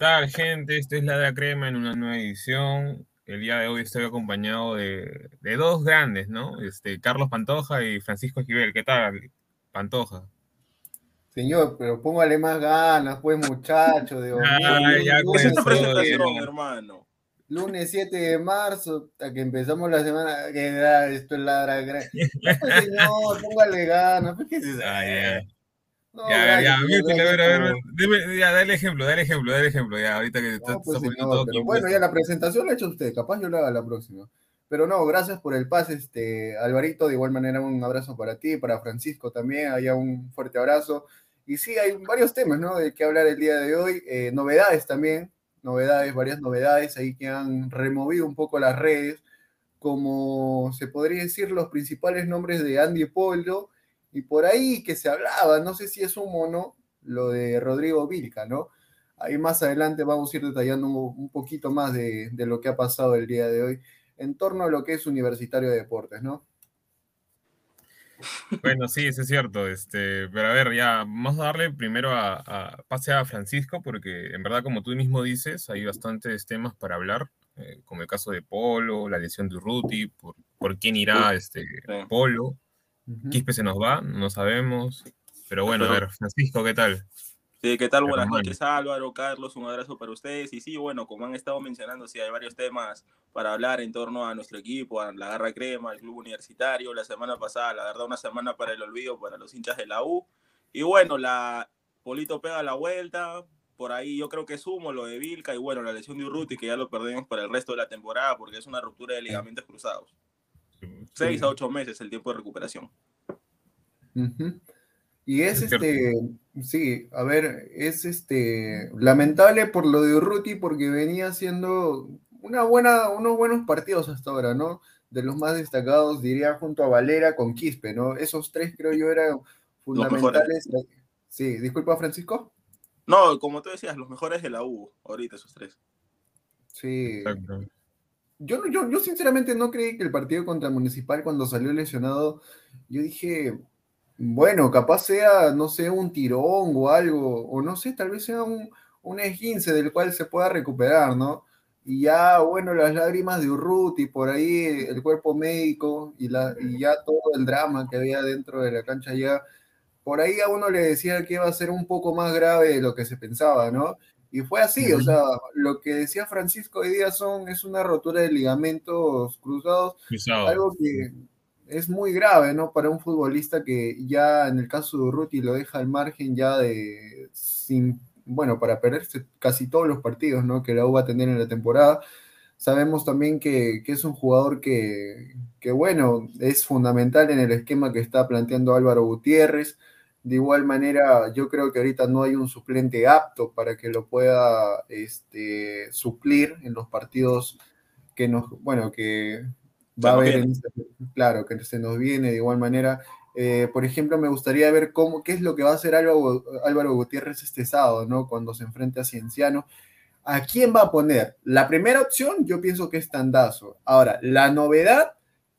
Tal, gente? Esto es La de Crema en una nueva edición. El día de hoy estoy acompañado de, de dos grandes, ¿no? Este, Carlos Pantoja y Francisco Esquivel. ¿Qué tal, Pantoja? Señor, pero póngale más ganas, pues, muchacho. De Ah, ya lunes, comenzó, presentación, hermano. lunes 7 de marzo, hasta que empezamos la semana, que da, esto es ladra. gra- Ya, pues, señor, póngale ganas. pues, ¿qué es eso? Ah. No, Ya, ya, mírtele, a ver, a ver, dime, ya, dale ejemplo, dale ejemplo, dale ejemplo, ya, ahorita que No, pues, señor, todo pero bueno, ya la presentación la ha hecho usted, capaz yo la haga la próxima. Pero no, gracias por el pase, este, Alvarito, de igual manera un abrazo para ti, para Francisco también, allá un fuerte abrazo. Y sí, hay varios temas, ¿no? De qué hablar el día de hoy, eh, novedades también, novedades, varias novedades ahí que han removido un poco las redes, como se podría decir los principales nombres de Andy Polo, y por ahí que se hablaba, no sé si es humo o no, lo de Rodrigo Vilca, ¿no? Ahí más adelante vamos a ir detallando un, un poquito más de, de lo que ha pasado el día de hoy en torno a lo que es Universitario de Deportes, ¿no? Bueno, sí, eso es cierto. Este, pero a ver, ya, vamos a darle primero a, a- pase a Francisco, porque en verdad, como tú mismo dices, hay bastantes temas para hablar, eh, como el caso de Polo, la lesión de Urruti, por, por quién irá este Sí. Polo, Ujú. Quispe se nos va, no sabemos. Pero bueno, a Pero- ver, Francisco, ¿qué tal? Sí, ¿qué tal? Buenas noches, Álvaro, Carlos, un abrazo para ustedes. Y sí, bueno, como han estado mencionando, sí, hay varios temas para hablar en torno a nuestro equipo, a la Garra Crema, al club universitario. La semana pasada, la verdad, una semana para el olvido para los hinchas de la U. Y bueno, la Polito pega la vuelta. Por ahí yo creo que sumo lo de Vilca y bueno, la lesión de Urruti, que ya lo perdemos para el resto de la temporada porque es una ruptura de ligamentos cruzados. Seis a ocho meses el tiempo de recuperación. Y es Es cierto. este, sí, a ver, es este lamentable por lo de Urruti porque venía haciendo una buena, unos buenos partidos hasta ahora, ¿no? De los más destacados, diría, junto a Valera con Quispe, ¿no? Esos tres creo yo eran fundamentales. Sí, disculpa, Francisco. No, como tú decías, los mejores de la U, ahorita esos tres. Sí. Exacto. Yo, yo, yo sinceramente no creí que el partido contra Municipal cuando salió lesionado, yo dije, bueno, capaz sea, no sé, un tirón o algo, o no sé, tal vez sea un, un esguince del cual se pueda recuperar, ¿no? Y ya, bueno, las lágrimas de Urruti, por ahí el cuerpo médico y, la, y ya todo el drama que había dentro de la cancha ya, por ahí a uno le decía que iba a ser un poco más grave de lo que se pensaba, ¿no? Y fue así, o sea, lo que decía Francisco hoy día son, es una rotura de ligamentos cruzados, Cruzado. algo que es muy grave, ¿no? Para un futbolista que ya en el caso de Urruti lo deja al margen ya de, sin, bueno, para perderse casi todos los partidos, ¿no? Que la U va a tener en la temporada. Sabemos también que, que es un jugador que, que, bueno, es fundamental en el esquema que está planteando Álvaro Gutiérrez. De igual manera, yo creo que ahorita no hay un suplente apto para que lo pueda este, suplir en los partidos que nos, bueno, que va a haber, en este- claro, que se nos viene de igual manera. Eh, por ejemplo, me gustaría ver cómo, qué es lo que va a hacer Álvaro, Álvaro Gutiérrez este sábado, ¿no? Cuando se enfrente a Cienciano. ¿A quién va a poner? La primera opción, yo pienso que es Tandazo. Ahora, la novedad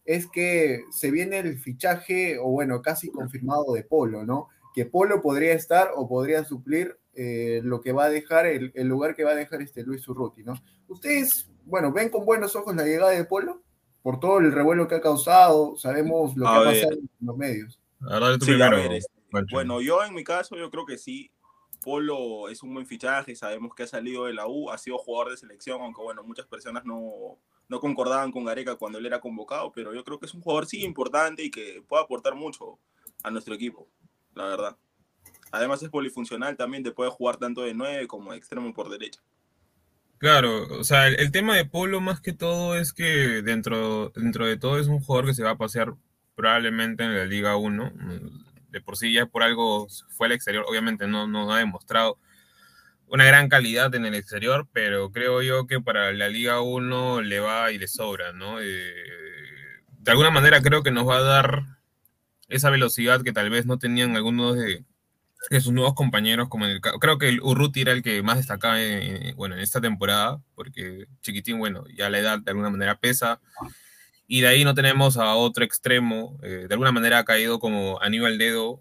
es que se viene el fichaje, o bueno, casi confirmado de Polo, ¿no? Que Polo podría estar o podría suplir eh, lo que va a dejar, el, el lugar que va a dejar este Luis Urruti, ¿no? Ustedes, bueno, ven con buenos ojos la llegada de Polo, por todo el revuelo que ha causado, sabemos lo que A ha ver. pasado en los medios. Sí, primero, ver, este, bueno, yo en mi caso, yo creo que sí. Polo es un buen fichaje, sabemos que ha salido de la U, ha sido jugador de selección, aunque bueno, muchas personas no, no concordaban con Gareca cuando él era convocado, pero yo creo que es un jugador sí importante y que puede aportar mucho a nuestro equipo, la verdad. Además es polifuncional también, te puede jugar tanto de 9 como de extremo por derecha. Claro, o sea, el, tema de Polo más que todo es que dentro, dentro de todo es un jugador que se va a pasear probablemente en la Liga 1. De por sí ya por algo fue al exterior, obviamente no, no ha demostrado una gran calidad en el exterior, pero creo yo que para la Liga 1 le va y le sobra, ¿no? Eh, de alguna manera creo que nos va a dar esa velocidad que tal vez no tenían algunos de, de sus nuevos compañeros, como en el creo que el Urruti era el que más destacaba en- bueno, en esta temporada, porque Chiquitín, bueno, ya la edad de alguna manera pesa, y de ahí no tenemos a otro extremo, eh, de alguna manera ha caído como Aníbal Dedo,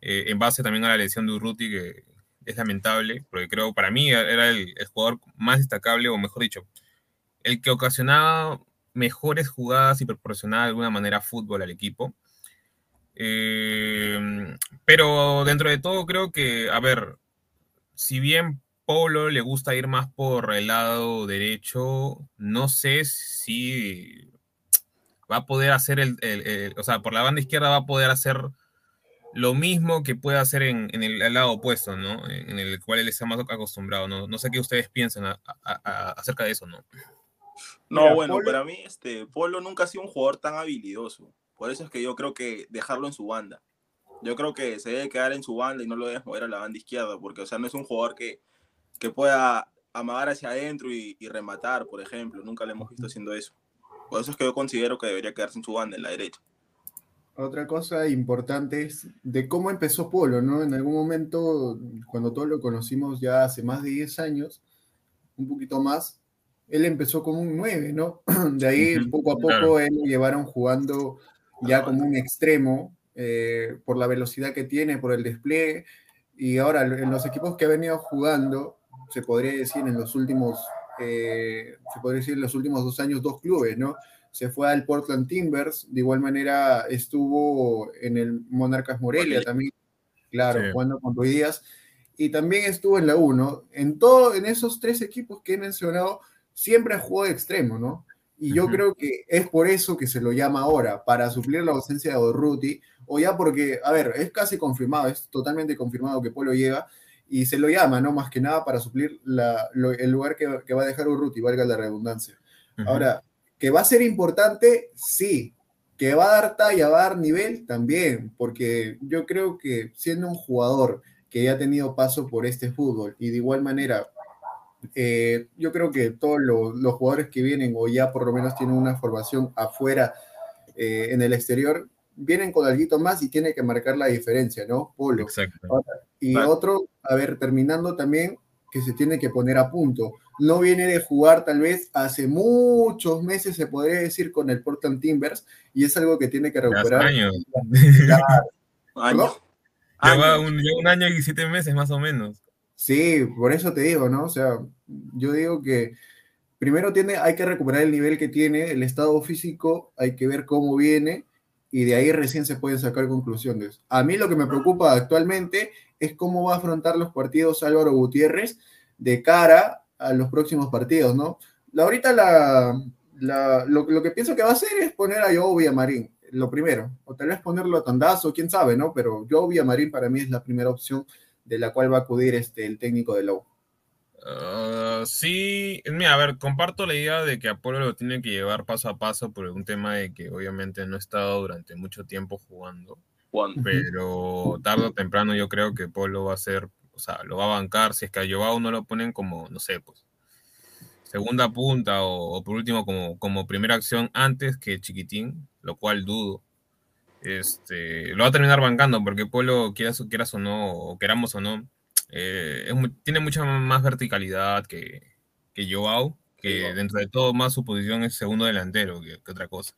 eh, en base también a la lesión de Urruti, que es lamentable, porque creo para mí era el, jugador más destacable, o mejor dicho, el que ocasionaba mejores jugadas y proporcionaba de alguna manera fútbol al equipo. Eh, pero dentro de todo creo que, a ver, si bien Polo le gusta ir más por el lado derecho, no sé si va a poder hacer el- el- o sea, por la banda izquierda va a poder hacer lo mismo que puede hacer en, en el, el lado opuesto, ¿no? En, en el cual él está más acostumbrado, ¿no? No sé qué ustedes piensan a- a- a- acerca de eso, ¿no? No, Mira, bueno, Polo- para mí este Polo nunca ha sido un jugador tan habilidoso. Por eso es que yo creo que dejarlo en su banda. Yo creo que se debe quedar en su banda y no lo debes mover a la banda izquierda, porque o sea, no es un jugador que, que pueda amagar hacia adentro y, y rematar, por ejemplo. Nunca le hemos visto haciendo eso. Por eso es que yo considero que debería quedarse en su banda, en la derecha. Otra cosa importante es de cómo empezó Polo, ¿no? En algún momento, cuando todos lo conocimos ya hace más de 10 años, un poquito más, él empezó como un 9, ¿no? De ahí, poco a poco, claro. él lo llevaron jugando ya como un extremo, eh, por la velocidad que tiene, por el despliegue, y ahora en los equipos que ha venido jugando, se podría decir en los últimos, eh, se podría decir en los últimos dos años, dos clubes, ¿no? Se fue al Portland Timbers, de igual manera estuvo en el Monarcas Morelia también, claro, Sí. jugando con Rui Díaz, y también estuvo en la 1. En, todo, en esos tres equipos que he mencionado, siempre ha jugado de extremo, ¿no? Y yo creo que es por eso que se lo llama ahora, para suplir la ausencia de Urruti, o ya porque, a ver, es casi confirmado, es totalmente confirmado que Polo llega, y se lo llama, ¿no? Más que nada para suplir la- lo- el lugar que, que va a dejar Urruti, valga la redundancia. Ahora, que va a ser importante, sí. Que va a dar talla, va a dar nivel, también, porque yo creo que siendo un jugador que ya ha tenido paso por este fútbol y de igual manera, eh, yo creo que todos los, los jugadores que vienen o ya por lo menos tienen una formación afuera, eh, en el exterior, vienen con algo más y tiene que marcar la diferencia, ¿no? Polo. Exacto. Y otro, a ver, terminando también, que se tiene que poner a punto. No viene de jugar tal vez hace muchos meses, se podría decir, con el Portland Timbers, y es algo que tiene que recuperar. años. Año. ¿No? Lleva Año. un, lleva un año y siete meses más o menos. Sí, por eso te digo, ¿no? O sea, yo digo que primero tiene, hay que recuperar el nivel que tiene, el estado físico, hay que ver cómo viene, y de ahí recién se pueden sacar conclusiones. A mí lo que me preocupa actualmente es cómo va a afrontar los partidos Álvaro Gutiérrez de cara a los próximos partidos, ¿no? La, ahorita la, la- lo, lo que pienso que va a hacer es poner a Joe Villamarín, lo primero, o tal vez ponerlo a Tandazo, quién sabe, ¿no? Pero Joe Villamarín para mí es la primera opción de la cual va a acudir este, el técnico de la U. Ah, sí, mira, a ver, comparto la idea de que Apolo lo tiene que llevar paso a paso por un tema de que obviamente no ha estado durante mucho tiempo jugando, pero tarde o temprano yo creo que Polo va a ser, o sea, lo va a bancar si es que a Joao no lo ponen como, no sé, pues, segunda punta o, o por último como, como primera acción antes que Chiquitín, lo cual dudo. Este, lo va a terminar bancando porque Polo, quieras, o- quieras o no, o queramos o no, eh, es tiene mucha más verticalidad que, que Joao, que Joao. dentro de todo más su posición es segundo delantero que, que otra cosa.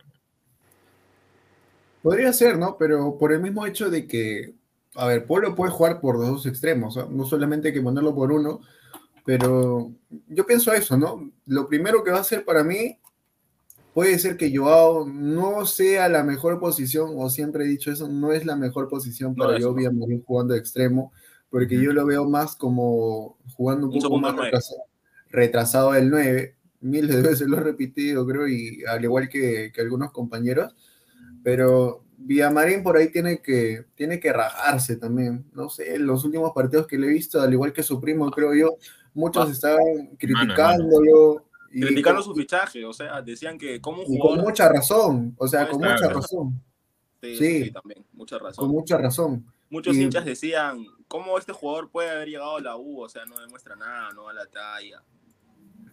Podría ser, ¿no? Pero por el mismo hecho de que, a ver, Polo puede jugar por los dos extremos, no solamente hay que ponerlo por uno, pero yo pienso eso, ¿no? Lo primero que va a hacer para mí puede ser que Joao no sea la mejor posición, o siempre he dicho eso, no es la mejor posición No, para eso yo no. Jugando de extremo, porque yo lo veo más como jugando un Un poco más retrasado, retrasado del 9, miles de veces lo he repetido, creo, y al igual que, que algunos compañeros, pero Villamarín por ahí tiene que, tiene que rajarse también, no sé, en los últimos partidos que le he visto, al igual que su primo, creo yo, muchos Ah. estaban criticándolo. y Criticando con- su fichaje, o sea, decían que como un y con mucha razón, o sea, con mucha razón, Sí, sí. sí, también, mucha razón. con mucha razón. Muchos y- hinchas decían, ¿cómo este jugador puede haber llegado a la U? O sea, no demuestra nada, no da la talla.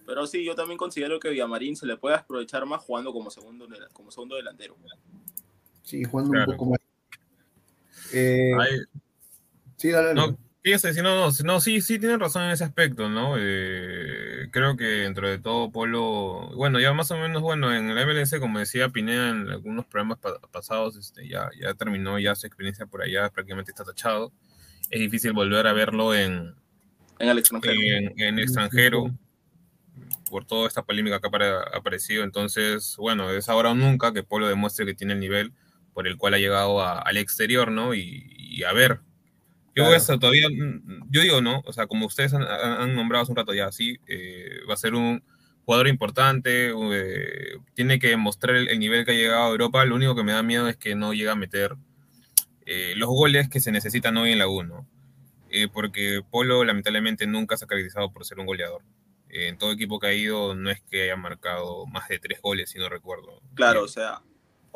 Pero sí, yo también considero que Villamarín se le puede aprovechar más jugando como segundo, como segundo delantero. Sí, jugando Claro. un poco más. Eh, sí, dale, dale. No, fíjese, sí, no, no, sí, no, sí, sí tienen razón en ese aspecto, ¿no? Eh, creo que dentro de todo Polo, bueno, ya más o menos, bueno, en la MLS, como decía Pineda en algunos programas pa- pasados, este, ya, ya terminó ya su experiencia por allá, prácticamente está tachado. Es difícil volver a verlo en, En el extranjero. en, en extranjero por toda esta polémica que ha aparecido. Entonces, bueno, es ahora o nunca que Polo demuestre que tiene el nivel por el cual ha llegado a- al exterior, ¿no? Y, y a ver. Yo Claro. eso todavía, mm, yo digo, ¿no? O sea, como ustedes han, han- nombrado hace un rato ya, sí, eh, va a ser un jugador importante, eh, tiene que mostrar el, el nivel que ha llegado a Europa. Lo único que me da miedo es que no llegue a meter eh, los goles que se necesitan hoy en la 1 eh, porque Polo lamentablemente nunca se ha caracterizado por ser un goleador. Eh, en todo equipo que ha ido no es que haya marcado más de tres goles, si no recuerdo. Claro, o Bien. sea,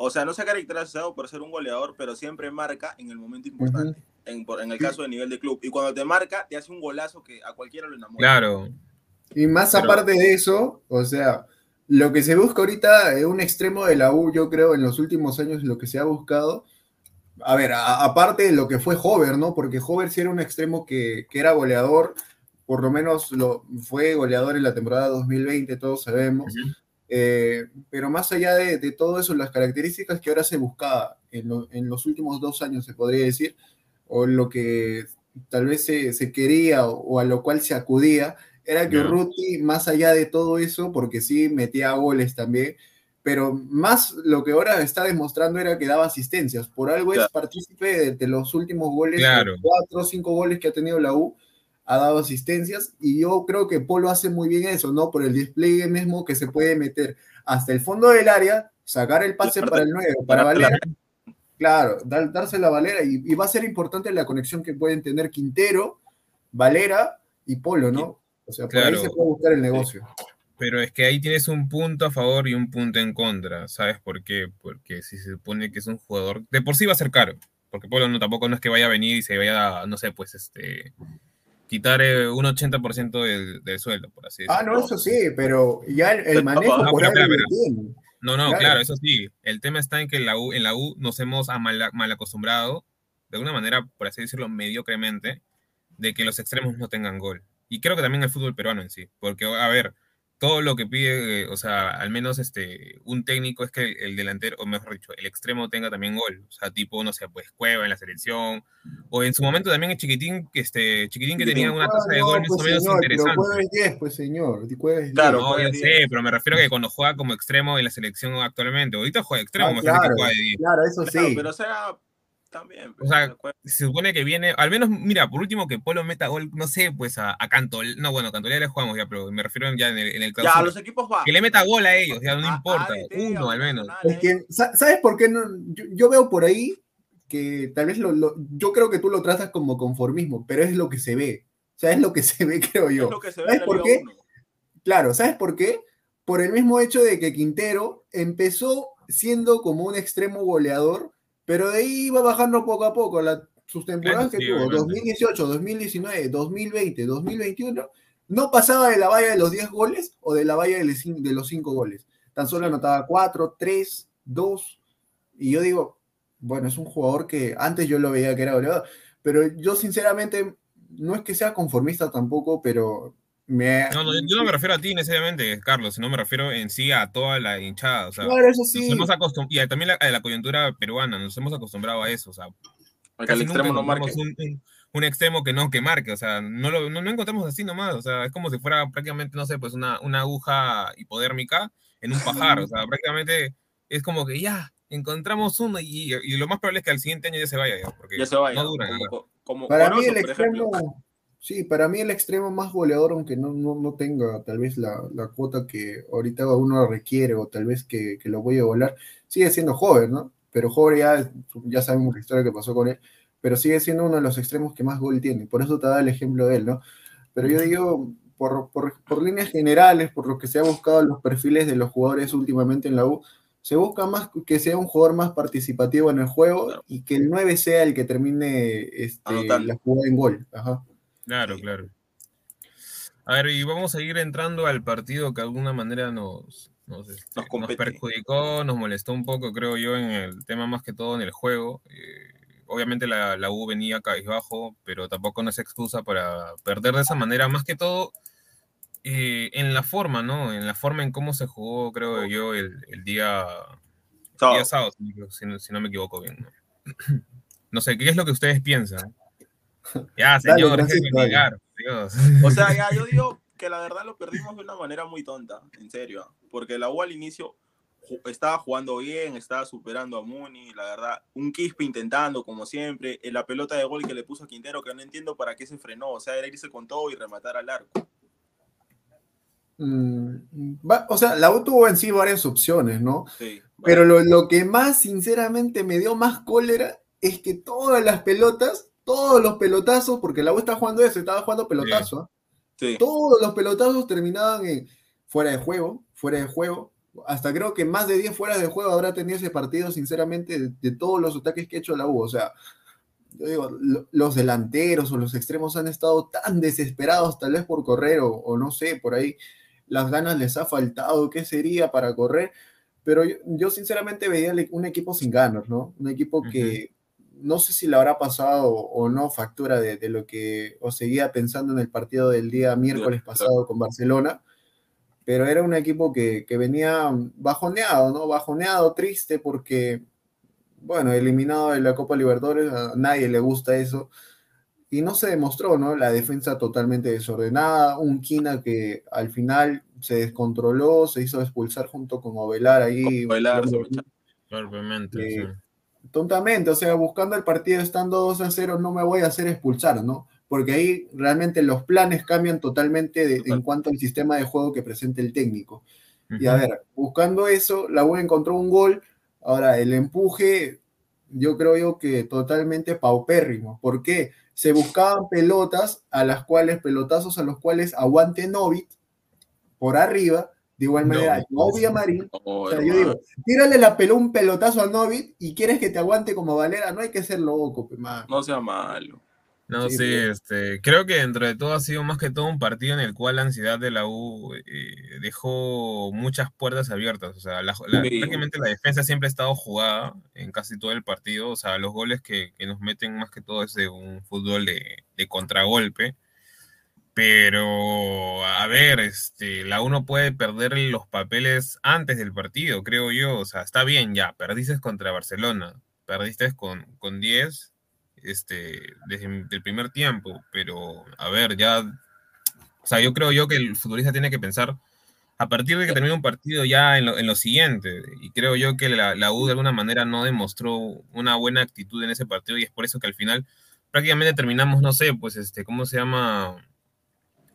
o sea, no se ha caracterizado por ser un goleador, pero siempre marca en el momento importante. en, por- en el caso de nivel de club. Y cuando te marca, te hace un golazo que a cualquiera lo enamora. Claro, Y más Pero- aparte de eso, o sea, lo que se busca ahorita es un extremo de la U, yo creo, en los últimos años, lo que se ha buscado. A ver, a- aparte de lo que fue Hover, ¿no? Porque Hover sí era un extremo que, que era goleador, por lo menos lo, fue goleador en la temporada 2020, todos sabemos. Eh, pero más allá de, de todo eso, las características que ahora se buscaba en, lo- en los últimos dos años, se podría decir, o lo que tal vez se, se quería o, o a lo cual se acudía, era que Ya. Urruti, más allá de todo eso, porque sí metía goles también, pero más lo que ahora está demostrando era que daba asistencias. Por algo es Claro. partícipe de, los últimos goles, Claro. de cuatro o cinco goles que ha tenido la U, ha dado asistencias y yo creo que Polo hace muy bien eso, ¿no? Por el despliegue mismo que se puede meter hasta el fondo del área, sacar el pase para el 9, para Valera. Claro, dar- darse la Valera y, y va a ser importante la conexión que pueden tener Quintero, Valera y Polo, ¿no? O sea, por ahí Claro. se puede buscar el negocio. Pero es que ahí tienes un punto a favor y un punto en contra. ¿Sabes por qué? Porque si se supone que es un jugador, de por sí va a ser caro. Porque Polo no, tampoco no es que vaya a venir y se vaya, a, no sé, pues este quitar eh, un 80% del, del sueldo, por así Ah, decirlo. no, eso sí, pero ya el, el manejo No, por pero tiene. No, no, Claro. claro. eso sí. El tema está en que en la U, en la U nos hemos mal, mal acostumbrado, de alguna manera, por así decirlo, mediocremente, de que los extremos no tengan gol. Y creo que también el fútbol peruano en sí. Porque, a ver, todo lo que pide, eh, o sea, al menos este, un técnico es que el, el delantero, o mejor dicho, el extremo tenga también gol. O sea, tipo, no sé, pues Cueva en la selección. O en su momento también el chiquitín, este, chiquitín que tenía una tasa de No, gol más pues, o menos señor, pero interesante. jueves 10, pues señor, jueves Claro, 10. No, de sé, pero me refiero a que cuando juega como extremo en la selección actualmente, ahorita juega extremo, Ah, claro, que juega de 10. claro, eso Claro, sí. pero o sea, también. O sea, ¿se supone que viene, al menos, mira, por último que Polo meta gol, no sé, pues a, a Cantol, no, bueno, Cantol ya le jugamos ya, pero me refiero ya en el, en el Ya, clausura. los equipos van. Que le meta gol a ellos, ya no A- importa, ADT, uno al menos. Es que, sa- ¿sabes por qué no? Yo, yo veo por ahí que tal vez lo, lo- yo creo que tú lo tratas como conformismo, pero es lo que se ve. O sea, es lo que se ve, creo Es yo. lo que se ve ¿Sabes por qué? uno. Claro, ¿sabes por qué? Por el mismo hecho de que Quintero empezó siendo como un extremo goleador, pero de ahí iba bajando poco a poco. La, sus temporadas que sí, tuvo, obviamente. 2018, 2019, 2020, 2021, no pasaba de la valla de los 10 goles o de la valla de los 5 goles. Tan solo anotaba 4, 3, 2. Y yo digo, bueno, es un jugador que antes yo lo veía que era goleador, pero yo sinceramente no es que sea conformista tampoco, pero me... No, no, yo no me refiero a ti necesariamente, Carlos, sino me refiero en sí a toda la hinchada. O sea, Claro, eso nos sí. hemos acostum- y a- también la- a la coyuntura peruana, nos hemos acostumbrado a eso. O sea, Porque el extremo no marque. un, un- un extremo que no que marque, o sea, no lo no, no encontramos así nomás, o sea, es como si fuera prácticamente, no sé, pues una, una aguja hipodérmica en un pajar, o sea, prácticamente es como que ya, encontramos uno y, y lo más probable es que al siguiente año ya se vaya, ya, porque Ya se vaya. no dura. como, nada. como Para mí el extremo, sí, para mí el extremo más goleador, aunque no, no, no tenga tal vez la, la cuota que ahorita uno requiere o tal vez que, que lo voy a volar, sigue siendo joven, ¿no? Pero joven ya, ya sabemos la historia que pasó con él, pero sigue siendo uno de los extremos que más gol tiene, por eso te da el ejemplo de él, ¿no? Pero yo digo, por, por, por líneas generales, por lo que se ha buscado en los perfiles de los jugadores últimamente en la U, se busca más que sea un jugador más participativo en el juego Claro. y que el 9 sea el que termine este, la jugada en gol. Ajá. Claro, claro. A ver, y vamos a ir entrando al partido que de alguna manera nos, nos, este, Nos nos compete. perjudicó, nos molestó un poco, creo yo, en el tema más que todo en el juego. Eh, obviamente la, la U venía cabizbajo, pero tampoco no es excusa para perder de esa manera, más que todo eh, en la forma, ¿no? En la forma en cómo se jugó, creo yo, el, el día, sábado, si, no- si no- si no me equivoco bien. ¿no? No sé, ¿qué es lo que ustedes piensan? Ya, señor, Francisco, dale. negar, Dios. O sea, ya yo digo que la verdad lo perdimos de una manera muy tonta, en serio. Porque la U al inicio estaba jugando bien, estaba superando a Muni, la verdad. Un Quispe intentando, como siempre. En la pelota de gol que le puso a Quintero, que no entiendo para qué se frenó. O sea, era irse con todo y rematar al arco. Mm, va- o sea, la U tuvo en sí varias opciones, ¿no? Sí. Pero lo, lo que más, sinceramente, me dio más cólera es que todas las pelotas, todos los pelotazos, porque la U está jugando eso, estaba jugando pelotazo, ¿ah? Sí. todos los pelotazos terminaban en fuera de juego, fuera de juego. Hasta creo que más de 10 fuera de juego habrá tenido ese partido, sinceramente, de, de todos los ataques que ha hecho la U. O sea, yo digo, lo- los delanteros o los extremos han estado tan desesperados, tal vez por correr, o, o no sé, por ahí las ganas les ha faltado, qué sería para correr. Pero yo, yo sinceramente veía un equipo sin ganas, ¿no? Un equipo que no sé si le habrá pasado o no factura de, de lo que os seguía pensando en el partido del día miércoles pasado con Barcelona, pero era un equipo que, que venía bajoneado, ¿no? Bajoneado, triste, porque, bueno, eliminado de la Copa Libertadores, a nadie le gusta eso. y no se demostró, ¿no? La defensa totalmente desordenada, un Quina que al final se descontroló, se hizo expulsar junto con Ovelar ahí. Ovelar, Obviamente, eh, Tontamente, o sea, buscando el partido estando 2 a 0, no me voy a hacer expulsar, ¿no? Porque ahí realmente los planes cambian totalmente de, en cuanto al sistema de juego que presenta el técnico. Y a ver, buscando eso, la U encontró un gol. Ahora, el empuje, yo creo yo que totalmente paupérrimo. ¿Por qué? Se buscaban pelotas a las cuales, pelotazos a los cuales aguante Novit por arriba. De igual manera, Novia Marín. o sea, yo digo, tírale la pelota un pelotazo a Novit y quieres que te aguante como Valera. No hay que ser loco, No sea malo. No, sí, este, creo que dentro de todo ha sido más que todo un partido en el cual la ansiedad de la U eh, dejó muchas puertas abiertas. O sea, prácticamente la defensa siempre ha estado jugada en casi todo el partido. O sea, los goles que, nos meten más que todo es de un fútbol de, contragolpe. Pero, a ver, este, la U no puede perder los papeles antes del partido, creo yo. O sea, está bien, ya, perdiste contra Barcelona, perdiste con, con 10 este, desde el primer tiempo, pero a ver, ya, o sea, yo creo yo que el futbolista tiene que pensar a partir de que termine un partido ya en lo, siguiente, y creo yo que la, la, U de alguna manera no demostró una buena actitud en ese partido, y es por eso que al final prácticamente terminamos, no sé, pues, este, ¿cómo se llama?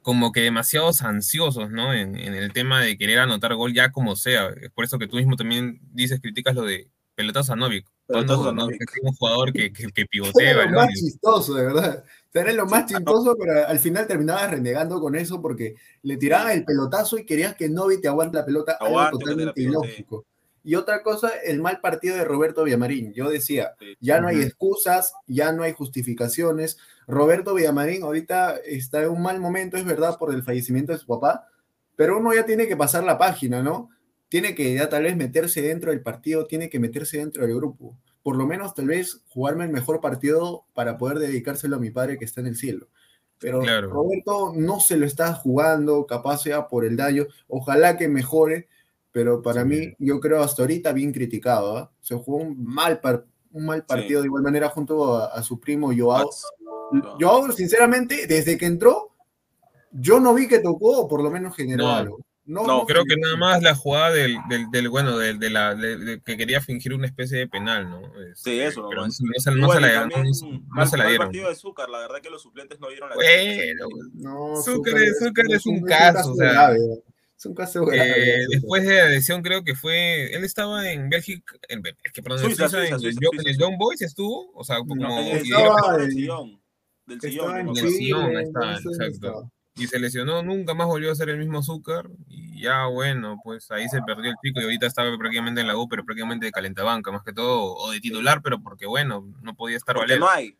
Como que demasiados ansiosos, ¿no? En, en el tema de querer anotar gol ya como sea. Es por eso que tú mismo también dices, criticas lo de pelotas a Novik. ¿no? Es un jugador que, que, que pivotea. Era lo más chistoso, de verdad. Era lo más chistoso, pero al final terminabas renegando con eso porque le tiraban el pelotazo y querías que Novi te aguante la pelota. algo totalmente ilógico. Y otra cosa, el mal partido de Roberto Villamarín. Yo decía, ya no hay excusas, ya no hay justificaciones. Roberto Villamarín ahorita está en un mal momento, es verdad, por el fallecimiento de su papá, pero uno ya tiene que pasar la página, ¿no? tiene que ya tal vez meterse dentro del partido, tiene que meterse dentro del grupo. Por lo menos tal vez jugarme el mejor partido para poder dedicárselo a mi padre que está en el cielo. Pero Roberto no se lo está jugando, capaz sea por el daño. Ojalá que mejore, pero para mí, yo creo hasta ahorita bien criticado. ¿ah? Se jugó un mal, un mal partido de igual manera junto a, su primo Joao. Joao, sinceramente, desde que entró, yo no vi que tocó, por lo menos generó algo. No, creo que nada más la jugada del, del, bueno, del, de la, que quería fingir una especie de penal, ¿no? sí, eso, no, no, se, no se la, no, se la dieron. El partido de Zúcar, la verdad que los suplentes no dieron la Bueno, no, Zúcar, es, un caso, o sea. Es Eh, después de la lesión, creo que fue. Él estaba en Bélgica. En, es que, perdón, Suiza, Suiza, en, Suiza, en, el Young Boys estuvo. O sea, como. estaba del sillón. Del sillón. Del sillón, está, exacto y se lesionó, nunca más volvió a ser el mismo azúcar y ya bueno, pues ahí se perdió el pico y ahorita estaba prácticamente en la U, pero prácticamente de calentabanca más que todo, o de titular, pero porque bueno, no podía estar porque no hay.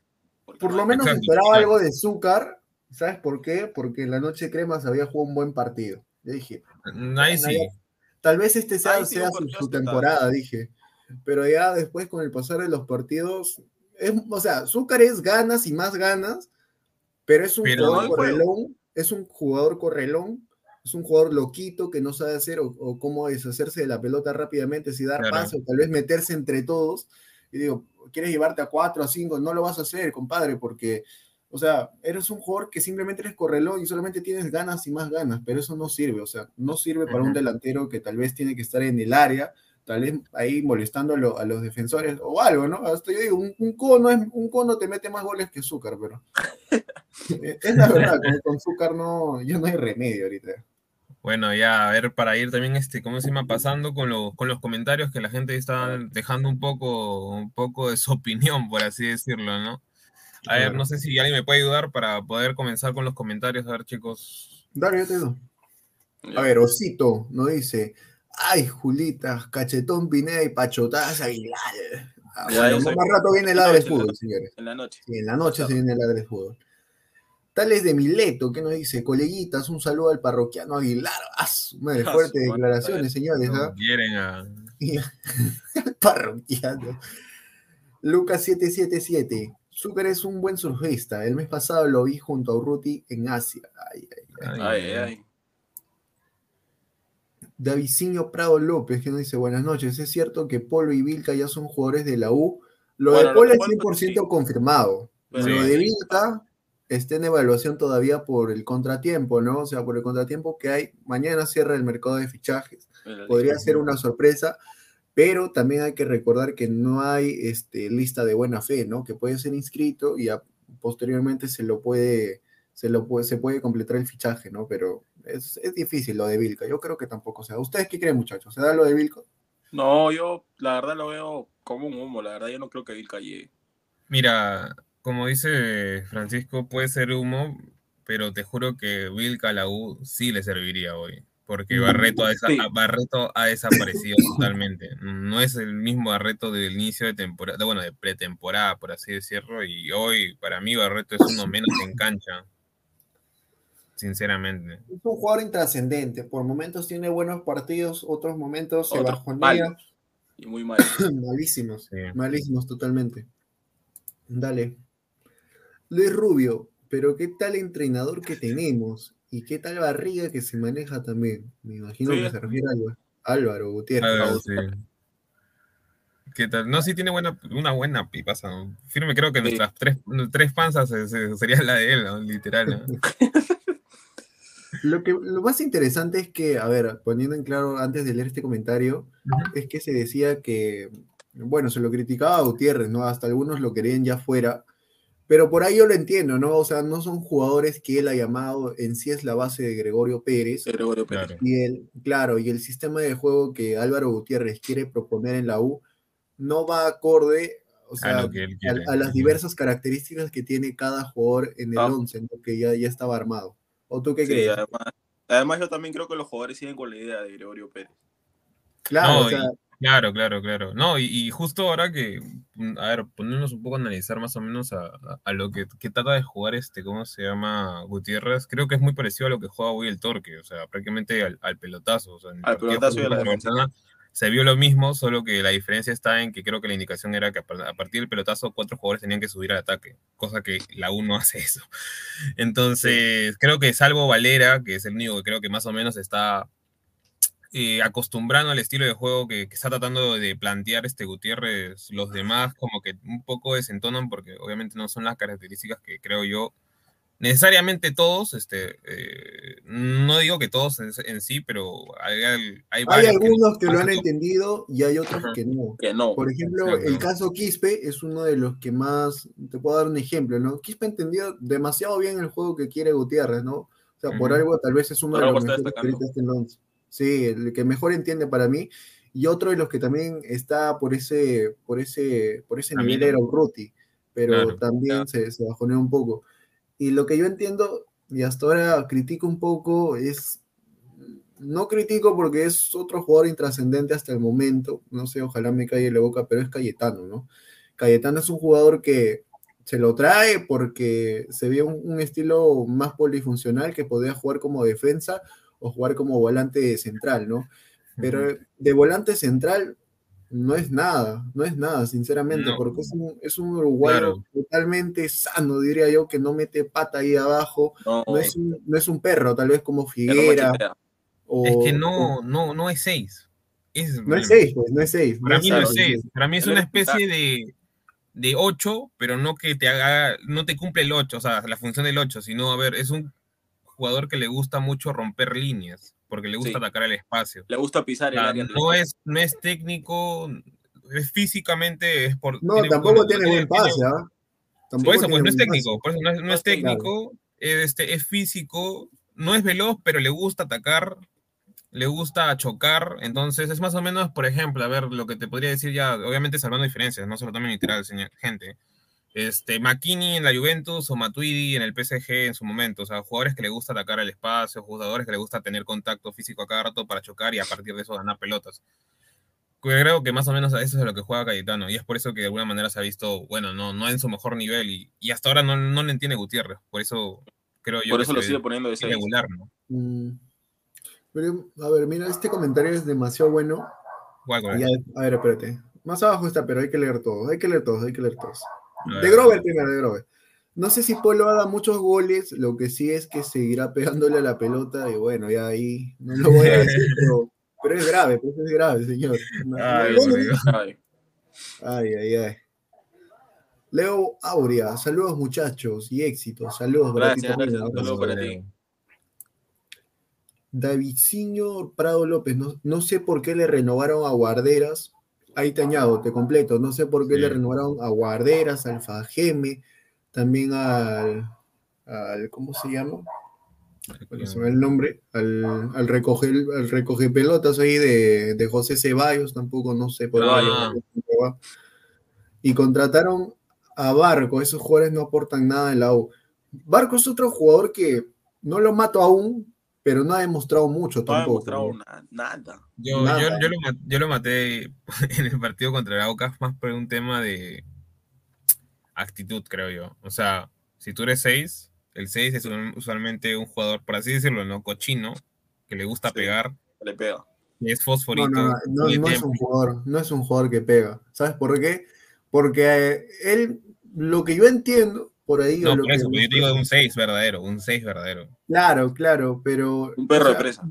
por lo menos esperaba algo de azúcar, ¿sabes por qué? Porque en la noche crema se había jugado un buen partido. Yo dije. Tal vez este sea, sea su, temporada, dije. Pero ya después con el pasar de los partidos, es, o sea, azúcar es ganas y más ganas, pero es un jugador por es un jugador correlón, es un jugador loquito que no sabe hacer o, cómo deshacerse de la pelota rápidamente, si dar paso, tal vez meterse entre todos. Y digo, quieres llevarte a cuatro, a cinco, no lo vas a hacer, compadre, porque, o sea, eres un jugador que simplemente eres correlón y solamente tienes ganas y más ganas, pero eso no sirve, o sea, no sirve para un delantero que tal vez tiene que estar en el área, tal vez ahí molestando a, los defensores o algo, ¿no? Hasta yo digo, un, cono es, un cono te mete más goles que azúcar, pero es la verdad, con, azúcar no, ya no hay remedio ahorita. Bueno, ya, a ver, para ir también, este, ¿cómo se llama? Pasando con, con los comentarios que la gente está dejando un poco, un poco de su opinión, por así decirlo, ¿no? A ver, no sé si alguien me puede ayudar para poder comenzar con los comentarios. A ver, chicos. Dale, yo te doy. A ver, Osito nos dice, Ay, Julita, cachetón Pineda y pachotadas Aguilar. Ah, bueno, más rato viene el de fútbol, señores. En la noche. Sí, en la noche se viene el de fútbol. Tales de Mileto, que nos dice, coleguitas, un saludo al parroquiano Aguilar. ¡Ah, madre! Fuertes declaraciones, señores. ¿ah? Quieren a. parroquiano. Lucas 777. Zucker es un buen surfista. El mes pasado lo vi junto a Urruti en Asia. Ay, ay, ay. ay, ay. Davicinho Prado López, que nos dice, buenas noches, es cierto que Polo y Vilca ya son jugadores de la U. Lo de Polo es 100% confirmado. lo de Vilca, está en evaluación todavía por el contratiempo, ¿no? O sea, por el contratiempo que hay. Mañana cierra el mercado de fichajes. Podría ser una sorpresa, pero también hay que recordar que no hay este, lista de buena fe, ¿no? Que puede ser inscrito y posteriormente se lo puede, se lo puede, se puede completar el fichaje, ¿no? Pero es, es difícil lo de Vilca. Yo creo que tampoco sea. ¿Ustedes qué creen, muchachos? ¿Se da lo de Vilca? No, yo la verdad lo veo como un humo. La verdad, yo no creo que Vilca llegue. Mira, como dice Francisco, puede ser humo, pero te juro que Vilca a la U sí le serviría hoy. Porque Barreto ha, Barreto ha desaparecido totalmente. No es el mismo Barreto del inicio de temporada, bueno, de pretemporada, por así decirlo. Y hoy, para mí, Barreto es uno menos en cancha sinceramente. Es un jugador intrascendente. Por momentos tiene buenos partidos, otros momentos se bajonea. Y muy malos. malísimos, malísimos totalmente. Dale. Luis Rubio, pero qué tal entrenador que tenemos y qué tal barriga que se maneja también. Me imagino que se refiere a Álvaro Gutiérrez. ¿Qué tal? No, sí tiene buena, una buena pipaza. Firme, creo que nuestras tres, tres panzas sería la de él, literal. Lo, que, lo más interesante es que, a ver, poniendo en claro antes de leer este comentario, es que se decía que, bueno, se lo criticaba a Gutiérrez, ¿no? Hasta algunos lo querían ya fuera, pero por ahí yo lo entiendo, ¿no? O sea, no son jugadores que él ha llamado, en sí es la base de Gregorio Pérez. Gregorio Pérez. Y el, claro, y el sistema de juego que Álvaro Gutiérrez quiere proponer en la U no va acorde o sea, a, las diversas características que tiene cada jugador en el 11, ah. que ya, ya estaba armado. ¿O tú qué crees? Además, yo también creo que los jugadores siguen con la idea de Gregorio Pérez. Claro, claro, claro, claro. No, y, justo ahora que, mm, a ver, ponernos un poco a analizar más o menos a, lo que, trata de jugar este, ¿cómo se llama? Gutiérrez, creo que es muy parecido a lo que juega hoy el Torque, o sea, prácticamente al, pelotazo. al pelotazo y a la defensa se vio lo mismo, solo que la diferencia está en que creo que la indicación era que a partir del pelotazo cuatro jugadores tenían que subir al ataque, cosa que la U no hace eso. Entonces, creo que salvo Valera, que es el único que creo que más o menos está eh, acostumbrando al estilo de juego que, que, está tratando de plantear este Gutiérrez, los demás como que un poco desentonan porque obviamente no son las características que creo yo necesariamente todos, este, eh, no digo que todos en, sí, pero hay, hay, algunos que, lo han entendido y hay otros que no. que no. Por ejemplo, el caso Quispe es uno de los que más, te puedo dar un ejemplo, ¿no? Quispe entendió demasiado bien el juego que quiere Gutiérrez, ¿no? O sea, por algo tal vez es uno de los mejores Sí, el que mejor entiende para mí. Y otro de los que también está por ese, por ese, por ese nivel era Urruti, pero también se, se bajoneó un poco. Y lo que yo entiendo, y hasta ahora critico un poco, es, no critico porque es otro jugador intrascendente hasta el momento, no sé, ojalá me calle la boca, pero es Cayetano, ¿no? Cayetano es un jugador que se lo trae porque se ve un, estilo más polifuncional que podía jugar como defensa o jugar como volante central, ¿no? Pero de volante central no es nada, no es nada, sinceramente, porque es un, es un uruguayo totalmente sano, diría yo, que no mete pata ahí abajo, no, es, un, no es un perro, tal vez como Figuera. es que no, no, no es seis. no es seis, pues, no es seis. Para mí no es seis, para mí es una especie de, de ocho, pero no que te haga, no te cumple el ocho, o sea, la función del ocho, sino, a ver, es un jugador que le gusta mucho romper líneas porque le gusta atacar el espacio. Le gusta pisar el área. No es, no es técnico, es físicamente, es por... No, tampoco tiene buen pase, ¿ah? Por eso, pues no es técnico, por eso no es, técnico, este, es físico, no es veloz, pero le gusta atacar, le gusta chocar, entonces es más o menos, por ejemplo, a ver, lo que te podría decir ya, obviamente salvando diferencias, no se lo tomen literal, gente, este, McKinney en la Juventus o Matuidi en el PSG en su momento. O sea, jugadores que le gusta atacar el espacio, jugadores que le gusta tener contacto físico a cada rato para chocar y a partir de eso ganar pelotas. Creo que más o menos eso es lo que juega Cayetano y es por eso que de alguna manera se ha visto, bueno, no, no en su mejor nivel y, hasta ahora no, no le entiende Gutiérrez. Por eso creo yo por eso lo sigue poniendo de regular, ¿no? Mm. a ver, mira, este comentario es demasiado bueno. a ver, espérate. Más abajo está, pero hay que leer todos, hay que leer todos, hay que leer todos. De Grover primero, de Grover. No sé si Polo haga muchos goles, lo que sí es que seguirá pegándole a la pelota y bueno, ya ahí no lo voy a decir, pero, es grave, pues es grave, señor. Ay, ay, ay. Leo Aurea, saludos muchachos y éxitos. Saludos, Gracias, gracias. Un saludo para ti. Davidciño Prado López, no, no sé por qué le renovaron a Guarderas. Ahí te añado, te completo. No sé por qué Sí. le renovaron a Guarderas, al Fajeme, también al, al ¿cómo se llama? Se va el nombre, al, al recoger al recoge pelotas ahí de, de José Ceballos, tampoco no sé por Ah. qué. Y contrataron a Barco, esos jugadores no aportan nada en la U. Barco es otro jugador que no lo mato aún, pero no ha demostrado mucho No ha tampoco. demostrado ¿no? na- nada. Yo, Nada. yo, yo lo, yo lo maté en el partido contra el Aucas más por un tema de actitud, creo yo. O sea, si tú eres 6, el 6 es un- usualmente un jugador, por así decirlo, ¿no? Cochino, que le gusta Sí. pegar, Le pega. es No, fosforito. no, no, no es un jugador, no es un jugador que pega. ¿Sabes por qué? Porque eh, él, lo que yo entiendo por ahí, o No, lo por eso, pero yo te digo de un 6 verdadero, un 6 verdadero. claro, claro, pero Un perro o de sea, presa.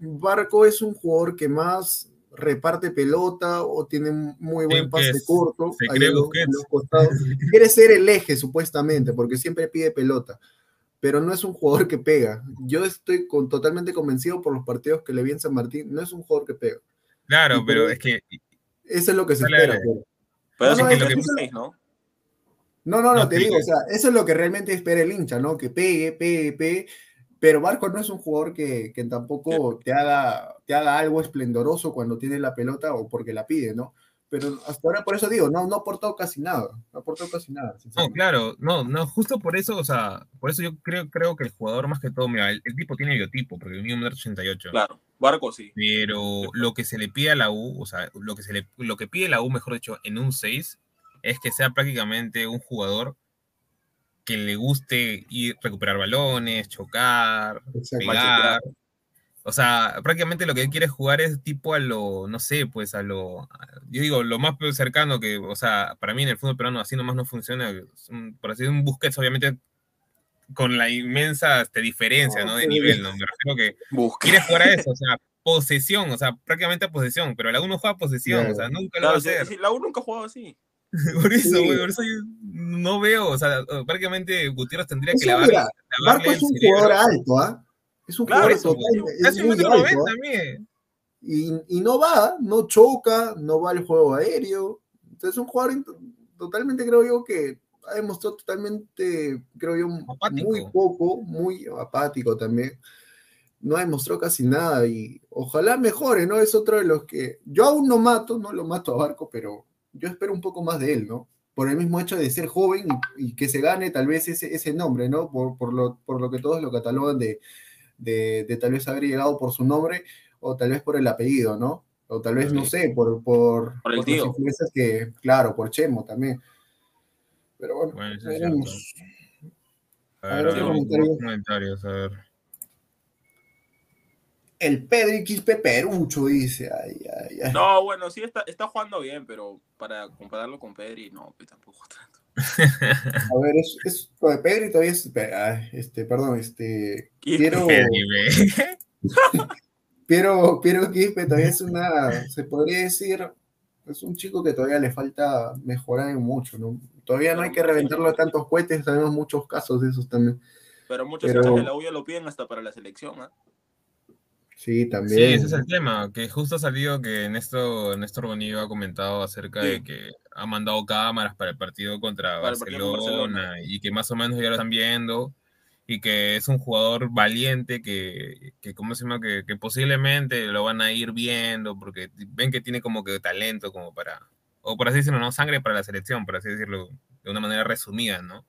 Barco es un jugador que más reparte pelota o tiene un muy buen pase es- corto. se cree los- los costados. Quiere ser el eje, supuestamente, porque siempre pide pelota. Pero no es un jugador que pega. Yo estoy con, totalmente convencido por los partidos que le vi en San Martín. No es un jugador que pega. Claro, Y pero es que Eso es lo que se espera. pero- Pero No, eso no, es es que que es un seis, ¿no? No, no, no, No, te digo, o sea, eso es lo que realmente espera el hincha, ¿no? Que pegue, pegue, pegue. Pero Barco no es un jugador que, que tampoco te haga, te haga algo esplendoroso cuando tiene la pelota o porque la pide, ¿no? Pero hasta ahora, por eso digo, no, no ha aportado casi nada. No ha aportado casi nada. No, claro, no, no, justo por eso, o sea, por eso yo creo, creo que el jugador más que todo, mira, el, el tipo tiene biotipo, porque es un 88. Claro. Barco sí. Pero lo que se le pide a la U, o sea, lo que se le, lo que pide la U, mejor dicho, en un 6, es que sea prácticamente un jugador que le guste ir recuperar balones, chocar, Exacto. pegar. O sea, prácticamente lo que él quiere jugar es tipo a lo, no sé, pues a lo, yo digo, lo más cercano que, o sea, para mí en el fútbol peruano así nomás no funciona, por así decirlo, un Busquets obviamente con la inmensa este, diferencia, ¿no? De nivel, ¿no? Me refiero que Busca. quiere jugar a eso, o sea, posesión, o sea, prácticamente a posesión, pero la U no juega a posesión, Claro. o sea, nunca lo va a hacer. sí, la U nunca ha jugado así. Por eso, Sí. güey, por eso yo no veo, o sea, prácticamente Gutiérrez tendría que Eso, lavarle, mira, el es un cerebro. jugador alto, ¿ah? Es un Claro, jugador total, es Casi un metro alto, noventa, ¿ah? y, y no va, no choca, no va al juego aéreo. Entonces es un jugador totalmente, creo yo, que ha demostrado totalmente, creo yo, Apático. muy poco, muy apático también. No ha demostrado casi nada y ojalá mejore, ¿no? Es otro de los que yo aún no mato, no lo mato a Barco, pero yo espero un poco más de él, ¿no? Por el mismo hecho de ser joven y, y que se gane tal vez ese, ese nombre, ¿no? Por, por, lo, por lo que todos lo catalogan de, de, de tal vez haber llegado por su nombre o tal vez por el apellido, ¿no? O tal vez, no sé, por, por, Por el tío. influencias que, claro, por Chemo también. Pero bueno, Bueno, eso es veremos. A A ver, comentario. comentarios, a ver. El Pedri Quispe Perucho dice, ay, ay, ay. No, bueno, sí está, está jugando bien, pero para compararlo con Pedri, no, pues tampoco tanto. A ver, es, es lo de Pedri todavía es, este, perdón, este, Quispe. Piero. Piero, Quispe todavía es una, se podría decir, es un chico que todavía le falta mejorar en mucho, ¿no? Todavía no hay que reventarlo a tantos cohetes, sabemos muchos casos de esos también. Pero muchos Pero- hinchas de la U ya lo piden hasta para la selección, ¿ah? Sí, también. ese es el tema, que justo ha salido que Néstor, Néstor Bonillo ha comentado acerca Sí. de que ha mandado cámaras para el partido contra Para el partido Barcelona, con Barcelona. y que más o menos ya lo están viendo y que es un jugador valiente que, que ¿cómo se llama? Que, que posiblemente lo van a ir viendo porque ven que tiene como que talento como para, o por así decirlo, ¿no? Sangre para la selección, por así decirlo, de una manera resumida, ¿no?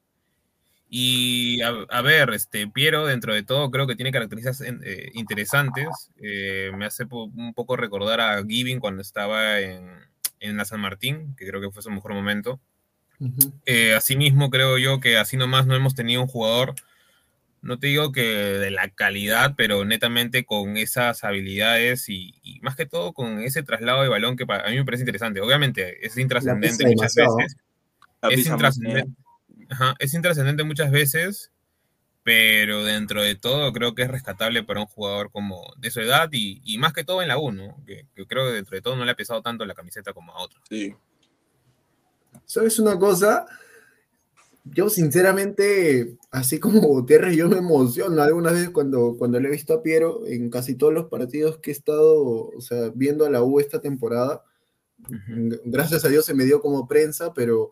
Y a, a ver, este Piero, dentro de todo, creo que tiene características eh, interesantes. Eh, me hace po- un poco recordar a Giving cuando estaba en, en la San Martín, que creo que fue su mejor momento. Ujú. Eh, asimismo, creo yo que así nomás no hemos tenido un jugador, no te digo que de la calidad, pero netamente con esas habilidades y, y más que todo con ese traslado de balón que para, a mí me parece interesante. Obviamente es intrascendente muchas veces. Es intrascendente. Ajá, es intrascendente muchas veces, pero dentro de todo creo que es rescatable para un jugador como de su edad y, y más que todo en la 1, que, que creo que dentro de todo no le ha pesado tanto la camiseta como a otros. Sí. ¿Sabes una cosa? yo sinceramente, así como Gutiérrez, yo me emociono algunas veces cuando, cuando le he visto a Piero en casi todos los partidos que he estado, o sea, viendo a la U esta temporada. Gracias a Dios se me dio como prensa, pero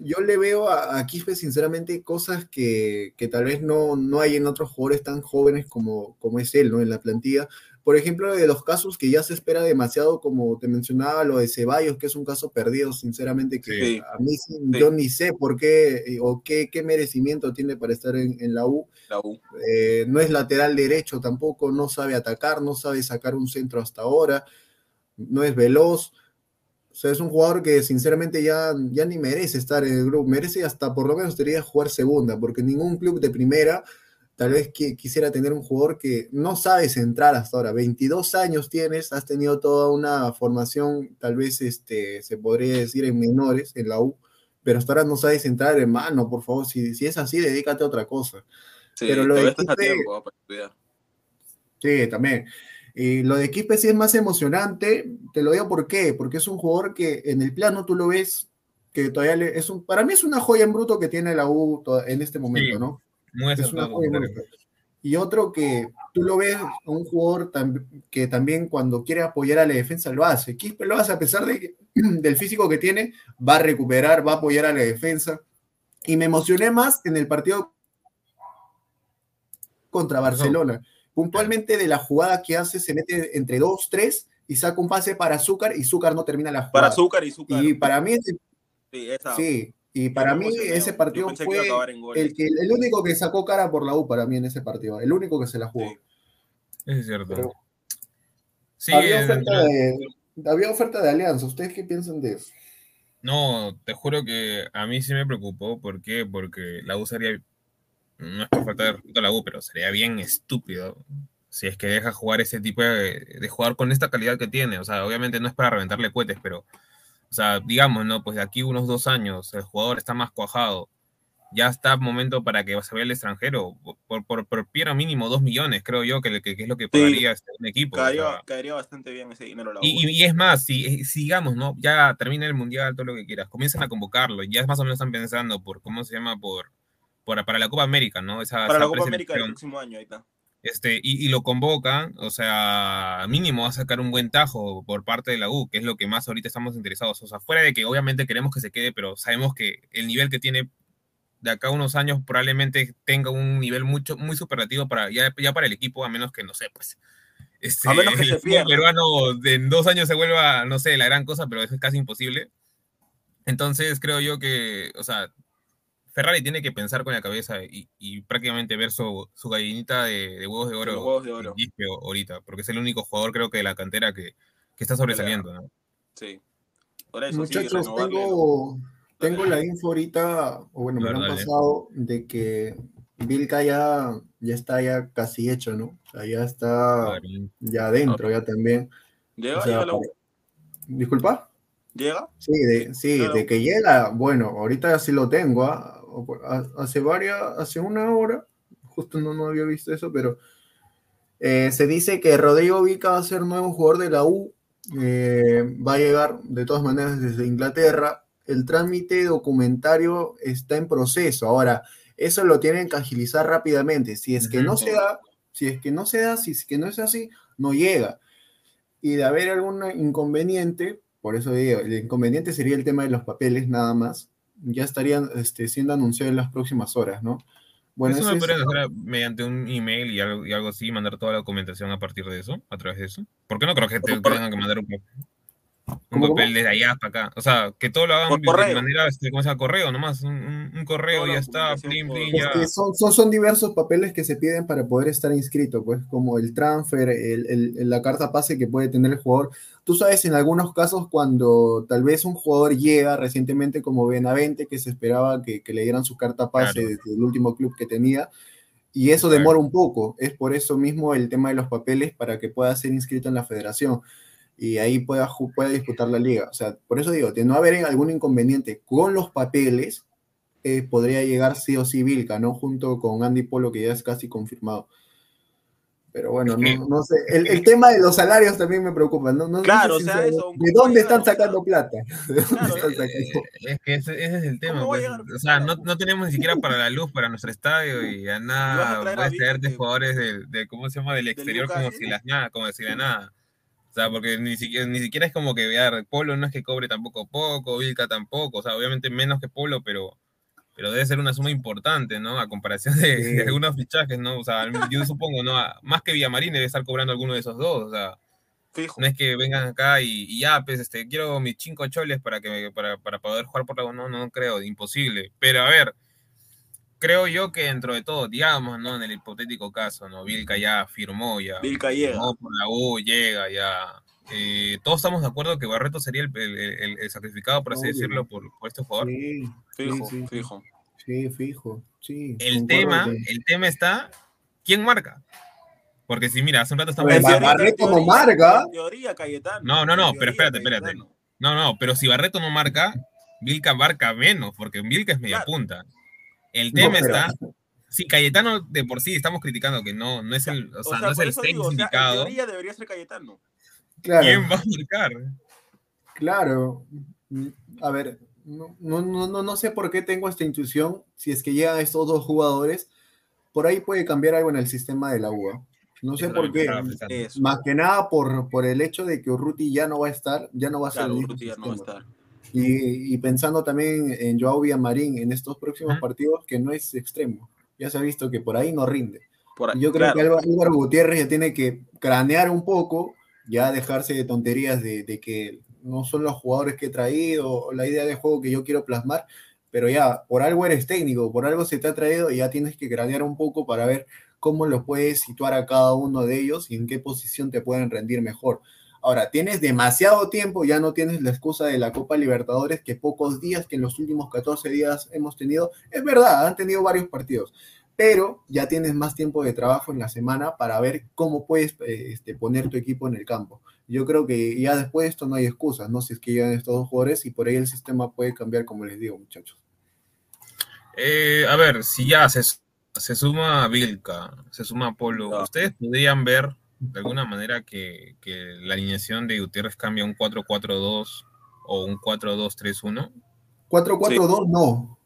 yo le veo a, a Quispe, sinceramente, cosas que, que, tal vez no, no hay en otros jugadores tan jóvenes como, como es él, ¿no? En la plantilla. Por ejemplo, de los casos que ya se espera demasiado, como te mencionaba, lo de Ceballos, que es un caso perdido, sinceramente, que sí. a mí sí. yo ni sé por qué eh, o qué, qué merecimiento tiene para estar en, en la U. La U. Eh, no es lateral derecho tampoco, no sabe atacar, no sabe sacar un centro hasta ahora, no es veloz. O sea, es un jugador que sinceramente ya, ya ni merece estar en el grupo, merece hasta por lo menos debería jugar segunda, porque ningún club de primera tal vez que, quisiera tener un jugador que no sabe centrar hasta ahora. 22 años tienes, has tenido toda una formación, tal vez este, se podría decir en menores, en la U, pero hasta ahora no sabes centrar, hermano, por favor, si, si es así, dedícate a otra cosa. Sí, pero lo de Quispe, a tiempo para estudiar. Sí, también. Y lo de Quispe sí es más emocionante, te lo digo por qué, porque es un jugador que en el plano tú lo ves que todavía le, es un, para mí es una joya en bruto que tiene la U en este momento, sí. ¿no? Es una joya y otro que tú lo ves, un jugador tam que también cuando quiere apoyar a la defensa lo hace. Quispe lo hace a pesar de que, del físico que tiene, va a recuperar, va a apoyar a la defensa. Y me emocioné más en el partido contra Barcelona. Puntualmente de la jugada que hace, se mete entre dos, tres y saca un pase para Azúcar y Azúcar no termina la jugada. Para Azúcar y Azúcar. Y para mí, sí, esa. sí y para mí ese partido fue que el, que, el único que sacó cara por la U para mí en ese partido, el único que se la jugó. Sí. Es cierto. Pero sí, había, oferta de, había oferta de alianza, ¿ustedes qué piensan de eso? No, te juro que a mí sí me preocupó, ¿por qué? Porque la U sería, no es por falta de respeto a la U, pero sería bien estúpido si es que deja jugar ese tipo de, de jugar con esta calidad que tiene, o sea, obviamente no es para reventarle cohetes, pero o sea, digamos, ¿no? Pues de aquí unos dos años el jugador está más cuajado. Ya está momento para que se vaya al extranjero. Por, por, por Piero mínimo dos millones, creo yo, que, que, que es lo que pagaría sí, este, un equipo. Caería, o sea. caería, bastante bien ese dinero. La y, y, y, es más, si, si, digamos, ¿no? Ya termina el mundial, todo lo que quieras, comienzan a convocarlo. Ya más o menos están pensando por, ¿cómo se llama? Por, por para la Copa América, ¿no? Esa, para esa la Copa América del próximo año, ahí está. Este, y, y, lo convocan, o sea, mínimo va a sacar un buen tajo por parte de la U, que es lo que más ahorita estamos interesados. O sea, fuera de que obviamente queremos que se quede, pero sabemos que el nivel que tiene de acá a unos años probablemente tenga un nivel mucho, muy superlativo para, ya, ya para el equipo, a menos que, no sé, pues. Este, a menos que el se pierda. peruano de en dos años se vuelva, no sé, la gran cosa, pero eso es casi imposible. Entonces creo yo que, o sea, Ferrari tiene que pensar con la cabeza y, y prácticamente ver su, su gallinita de, de, huevos de oro, huevos de oro. ahorita, porque es el único jugador creo que de la cantera que, que está sobresaliendo. ¿no? Sí. Por eso, Muchachos, sí, tengo, tengo la info ahorita, o bueno, me han pasado, de que Vilca ya, ya está ya casi hecho, ¿no? O sea, ya está ya adentro, ya también. ¿Llega? O sea, ¿Llega ¿Disculpa? ¿Llega? Sí, de, sí claro. de que llega, bueno, ahorita sí lo tengo, ¿ah? Hace varias, hace una hora, justo no, no había visto eso, pero eh, se dice que Rodrigo Vica va a ser nuevo jugador de la U, eh, va a llegar de todas maneras desde Inglaterra, el trámite documentario está en proceso, ahora, eso lo tienen que agilizar rápidamente, si es que no se da, si es que no se da, si es que no es así, no llega. Y de haber algún inconveniente, por eso digo, el inconveniente sería el tema de los papeles nada más, ya estarían este, siendo anunciados en las próximas horas, ¿no? Bueno, eso me pueden hacer mediante un email y algo, y algo, así, mandar toda la documentación a partir de eso, a través de eso. ¿Por qué no creo que te tengan que mandar un, un ¿Cómo, papel cómo? desde allá hasta acá? O sea, que todo lo hagan Por de manera, este, ¿cómo se llama? Correo nomás, un, un, correo Toda ya está, plin, Es ya. que son, son, son diversos papeles que se piden para poder estar inscrito, pues, como el transfer, el, el- la carta pase que puede tener el jugador. Tú sabes, en algunos casos, cuando tal vez un jugador llega recientemente como Benavente, que se esperaba que, que le dieran su carta pase Claro. desde el último club que tenía, y eso Claro. demora un poco. Es por eso mismo el tema de los papeles para que pueda ser inscrito en la federación y ahí pueda disputar la liga. O sea, por eso digo, de no haber algún inconveniente con los papeles, eh, podría llegar sí o sí Vilca, ¿no? Junto con Andy Polo, que ya es casi confirmado. Pero bueno, no, no sé. El, el tema de los salarios también me preocupa. No, no- Claro, sé o sea, si- eso, ¿De ¿cómo dónde a están sacando plata? ¿De dónde Claro, están Eh, sacando? Es que ese, ese es el tema. ¿Cómo va a pues. O sea, no, no tenemos ni siquiera para la luz, para nuestro estadio y a a nada. a Puedes Vic, traerte que- jugadores del, de, ¿cómo se llama? Del exterior como Newcastle. si las nada, como si la nada. O sea, porque ni siquiera, ni siquiera es como que vear, Polo no es que cobre tampoco poco, Vilca tampoco, o sea, obviamente menos que Polo, pero, pero debe ser una suma importante, ¿no? A comparación de, Sí. de algunos fichajes, ¿no? O sea, yo supongo, ¿no? A- Más que Villamarín debe estar cobrando alguno de esos dos, o sea, Fijo. no es que vengan acá y, y ya, pues, este, quiero mis cinco choles para, que, me- para, para poder jugar por la U. No, no, no creo, imposible. Pero a ver, creo yo que dentro de todo, digamos, ¿no? En el hipotético caso, ¿no? Vilca ya firmó, ya. Vilca llega. firmó por la U, llega, ya. Eh, todos estamos de acuerdo que Barreto sería el, el- el- el sacrificado, por así Obvio. decirlo, por, por este jugador. Sí, Fijo, sí, sí. fijo. sí, fijo. Sí, El tema, el tema está, ¿quién marca? Porque si mira, hace un rato estamos teoría- Barreto en no teoría- marca. En teoría, Cayetano. No, no, no, En pero teoría, espérate, espérate. Cayetano. No, no, pero si Barreto no marca, Vilca marca menos, porque Vilca es media Claro. punta. El No, tema pero- está, si Cayetano de por sí estamos criticando que no, no es el, o sea, no es el digo, o sea, en indicado, teoría debería ser Cayetano. Claro. ¿quién va a marcar? Claro. A ver, no, no, no, no- no sé por qué tengo esta intuición. Si es que llegan estos dos jugadores, por ahí puede cambiar algo en el sistema de la UA. No sé por qué. Más que nada por, por el hecho de que Urruti ya no va a estar, ya no va a ser Claro, Urruti ya no va a sistema. estar. Y, y pensando también en Joao Villamarín en estos próximos partidos, que no es extremo. Ya se ha visto que por ahí no rinde. Por ahí, Yo creo claro. que Álvaro Gutiérrez ya tiene que cranear un poco, ya dejarse de tonterías de, que no son los jugadores que he traído, la idea de juego que yo quiero plasmar, pero ya, por algo eres técnico, por algo se te ha traído y ya tienes que cranear un poco para ver cómo lo puedes situar a cada uno de ellos y en qué posición te pueden rendir mejor. Ahora, tienes demasiado tiempo, ya no tienes la excusa de la Copa Libertadores, que pocos días, que en los últimos 14 días hemos tenido, es verdad, han tenido varios partidos, pero ya tienes más tiempo de trabajo en la semana para ver cómo puedes eh, este, poner tu equipo en el campo. Yo creo que ya después de esto no hay excusas, ¿no? Si es que llegan estos dos jugadores y por ahí el sistema puede cambiar, como les digo, muchachos. Eh, a ver, si ya se, se suma Vilca, se suma Polo, Ya. ¿ustedes podrían ver de alguna manera que, que la alineación de Gutiérrez cambia a un 4-4-2 o un 4-2-3-1? 4-4-2 no,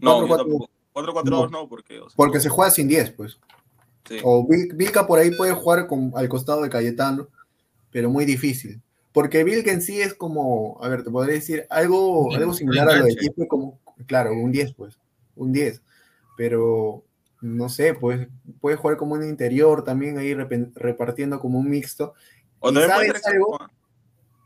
No, yo 4-4-2. tampoco. 4-4-2 no, porque. o sea, porque se juega sin 10, pues. sí. O Vil- Vilca por ahí puede jugar con, al costado de Cayetano, pero muy difícil. Porque Vilca en sí es como, a ver, te podría decir algo, Un- algo similar a lo de enganche. Quispe, como, claro, un 10, pues, un 10. Pero, no sé, pues, puede jugar como un interior también ahí repartiendo como un mixto. O ¿Y sabes algo?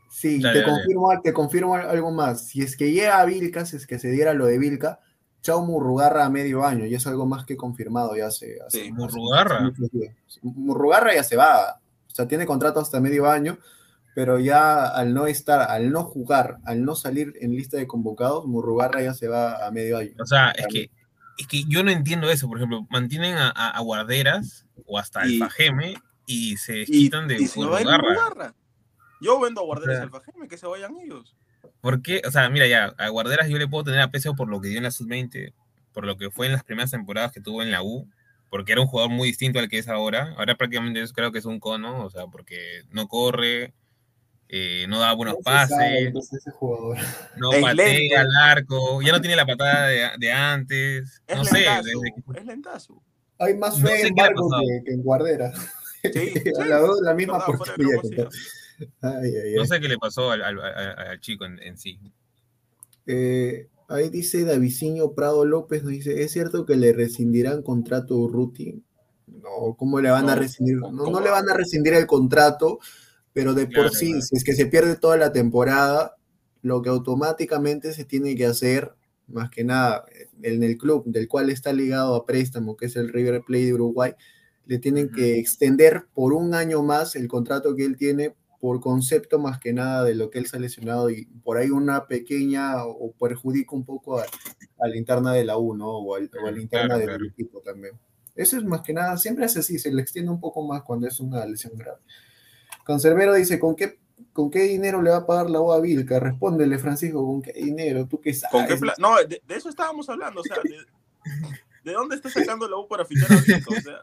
Sí, Ya, te, ya, ya. confirmo, te confirmo algo más. Si es que llega a Vilca, si es que se diera lo de Vilca, Chao Murrugarra a medio año, y es algo más que confirmado ya hace. hace- Sí. Murrugarra. hace. Murrugarra ya se va, o sea, tiene contrato hasta medio año, pero ya al no estar, al no jugar, al no salir en lista de convocados, Murrugarra ya se va a medio año. O sea, es que, es que yo no entiendo eso. Por ejemplo, mantienen a, a- a Guarderas o hasta el Y- Fajeme y se quitan de y Murrugarra. Murrugarra. Yo vendo a Guarderas sea, al Fajeme, que se vayan ellos. ¿Por qué? O sea, mira, ya, a Guarderas yo le puedo tener aprecio por lo que dio en la sub-20, por lo que fue en las primeras temporadas que tuvo en la U, porque era un jugador muy distinto al que es ahora. Ahora prácticamente yo creo que es un cono, o sea, porque no corre, eh, no da buenos No se sabe, pases, pues, ese jugador. no Es patea lento. al arco, ya no tiene la patada de, de antes, Es no sé. lentazo. desde que- Es lentazo. Hay más No fe sé en Barco que, que en Guardera. Sí, sí. la, la misma Verdad, Ay, ay, No ay. sé qué le pasó al, al- al- al chico en, en sí. Eh, ahí dice Daviciño Prado López, nos dice, ¿es cierto que le rescindirán contrato a Urruti? No, ¿cómo le van a rescindir? No, no le van a rescindir el contrato, pero de Claro, por sí, claro. si es que se pierde toda la temporada, lo que automáticamente se tiene que hacer, más que nada, en el club del cual está ligado a préstamo, que es el River Plate de Uruguay, le tienen que extender por un año más el contrato que él tiene por concepto más que nada de lo que él se ha lesionado y por ahí una pequeña o perjudica un poco a, a la interna de la U, ¿no? O, al- o a la interna Claro, del claro. equipo también. Eso es más que nada, siempre es así, se le extiende un poco más cuando es una lesión grave. Conservero dice, ¿con qué, ¿con qué dinero le va a pagar la U a Vilca? Respóndele, Francisco, ¿con qué dinero? ¿Tú qué sabes? ¿Con qué No, de, de eso estábamos hablando. O sea, de, ¿de dónde está sacando la U para fichar a Vico? O sea,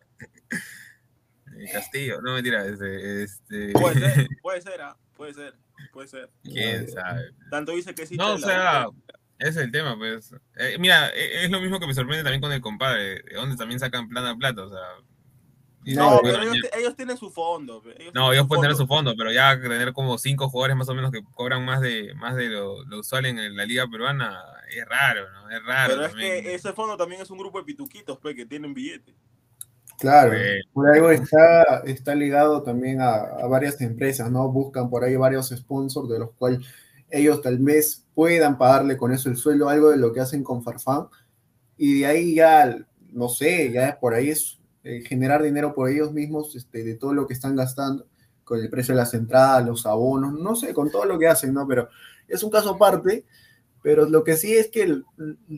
Castillo, no mentira, este, este... Puede ser, puede ser, ah, puede ser, puede ser. quién sabe. Tanto dice que sí. No, o sea, ese es el tema, pues. Eh, mira, e- es lo mismo que me sorprende también con el compadre, de donde también sacan plata plata, o sea. No, pero ellos, ellos tienen su fondo. ellos no, ellos pueden tener su fondo, pero ya tener como cinco jugadores más o menos que cobran más de más de lo, lo usual en la liga peruana es raro, ¿no? Es raro. Pero es que ese fondo también es un grupo de pituquitos pe, que tienen billetes. Claro, Bueno. por algo está, está ligado también a, a varias empresas, ¿no? Buscan por ahí varios sponsors de los cuales ellos tal vez puedan pagarle con eso el sueldo, algo de lo que hacen con Farfán, y de ahí ya, no sé, ya por ahí es eh, generar dinero por ellos mismos, este, de todo lo que están gastando, con el precio de las entradas, los abonos, no sé, con todo lo que hacen, ¿no? Pero es un caso aparte, pero lo que sí es que, el-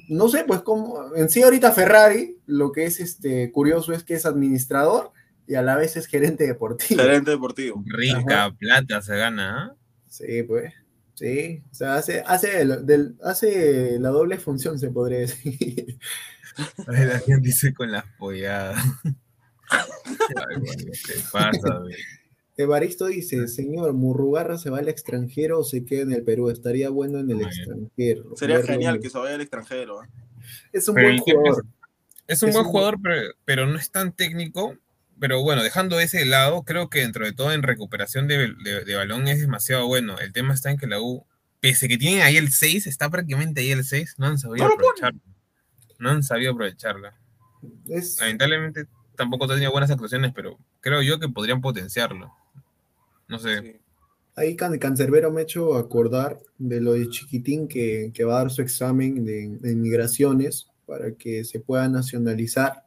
no sé, pues como, en sí ahorita Ferrari, lo que es este, curioso es que es administrador y a la vez es gerente deportivo. Gerente deportivo. Rica plata se gana, ¿ah? Sí, pues. Sí, o sea, hace, hace, el- del- hace la doble función, se podría decir. La gente dice con las polladas. Ay, bueno, ¿Qué pasa, güey? Evaristo dice, señor, ¿Murrugarra se va al extranjero o se queda en el Perú? Estaría bueno en el Muy extranjero. Sería Verlo genial en- que se vaya al extranjero. ¿ah? Es un Pero buen es- jugador. Es un Es buen un- jugador, pero, pero no es tan técnico. Pero bueno, dejando ese lado, creo que dentro de todo en recuperación de, de- de balón es demasiado bueno. El tema está en que la U, pese que tienen ahí el 6, está prácticamente ahí el 6, no han sabido No aprovecharlo. No han sabido aprovecharla. Es, Lamentablemente tampoco ha tenido buenas actuaciones, pero creo yo que podrían potenciarlo. No sé. Sí. Ahí Can- Cancerbero me ha hecho acordar de lo de Chiquitín que, que va a dar su examen de, de inmigraciones para que se pueda nacionalizar.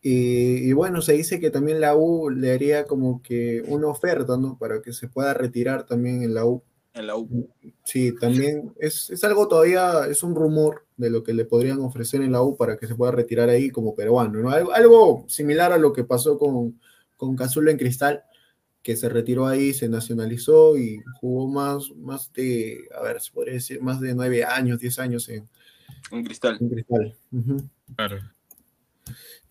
Y, y bueno, se dice que también la U le haría como que una oferta, ¿no? Para que se pueda retirar también en la U. En la U. Sí, también es, es algo todavía, es un rumor de lo que le podrían ofrecer en la U para que se pueda retirar ahí como peruano, ¿no? Algo, algo similar a lo que pasó con, con Cazulo en Cristal, que se retiró ahí, se nacionalizó y jugó más, más de, a ver, se podría decir, más de nueve años, diez años en, Un cristal. en Cristal. Claro.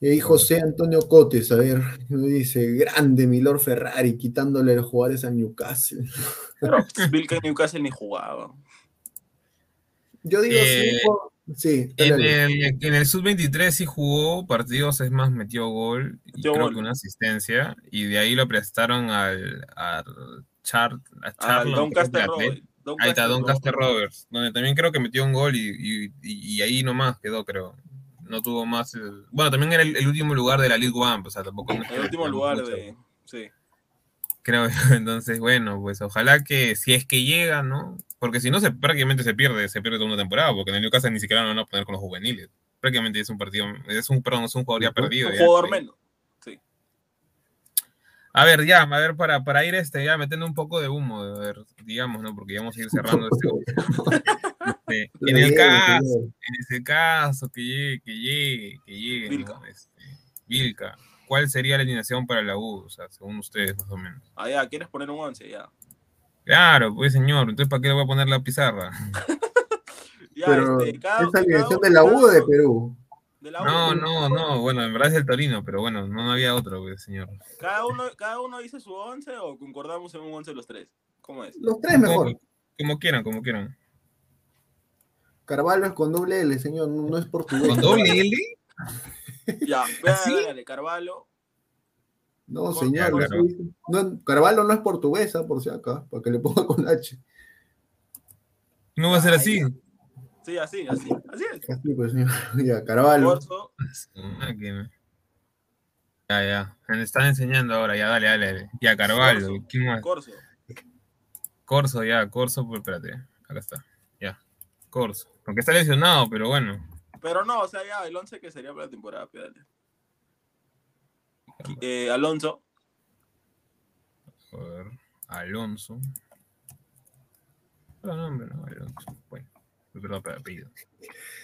Y ahí José Antonio Cotes, a ver, dice, grande Milor Ferrari, quitándole los jugadores al Newcastle. Pero Vilca en Newcastle ni jugaba. Yo digo, sí, Eh, por- sí, En el, en el sub-23 sí jugó partidos, es más, metió gol y Metió creo gol. que una asistencia. Y de ahí lo prestaron al, al Char, a Al Doncaster. Rovers. Ahí está Doncaster Rovers. Rovers, donde también creo que metió un gol y, y- y- ahí nomás quedó, creo. No tuvo más. Bueno, también era el, el último lugar de la League One, o sea, tampoco. no El último lugar mucho, de. Sí. Creo Entonces, bueno, pues ojalá que si es que llega, ¿no? Porque si no, se, prácticamente se pierde, se pierde toda una temporada, porque en el Newcastle ni siquiera lo van a poner con los juveniles. Prácticamente es un partido, es un, perdón, es un jugador ya perdido. Un ya, jugador sí. menos. Sí. A ver, ya, a ver, para, para ir este, ya metiendo un poco de humo, a ver, digamos, ¿no? Porque ya vamos a ir cerrando este. Este, en el caso, en ese caso, que llegue, que llegue, que llegue, Vilca. ¿no? Este, Vilca, ¿cuál sería la alineación para la U? O sea, según ustedes, más o menos. Ah, ya, ¿quieres poner un 11? Ya. Claro, pues señor, entonces ¿para qué le voy a poner la pizarra? Ya, Pero, este, cada- ¿esa alineación de la U de Perú? de la U, No, no, no, bueno, en verdad es el Torino, pero bueno, no había otro, pues, señor. Cada uno, cada uno dice su 11 o concordamos en un 11 los tres. ¿Cómo es? Los tres mejor. Como, como quieran, como quieran. Carvalho es con doble L, señor, no, no es portugués. ¿Con doble L? Ya, vea, ¿Así? dale, Carvalho. No, señor, no Carvalho no es portuguesa, por si acá, para que le ponga con H. No va a ser así. Sí, así, así, así es. Así pues, señor. Ya, Carvalho. Máquina. Ya, ya. Me están enseñando ahora, ya, dale, dale, dale. Ya, Carvalho, Corso. ¿quién más? Corso. Corso, ya, Corso, pues espérate, acá está. Ya, Corso. Porque está lesionado, pero bueno. Pero no, o sea, ya, el 11 que sería para la temporada, pídale. Eh, Alonso, A ver, Alonso. No, nombre, no, Alonso. Bueno, perdón, pero apellido.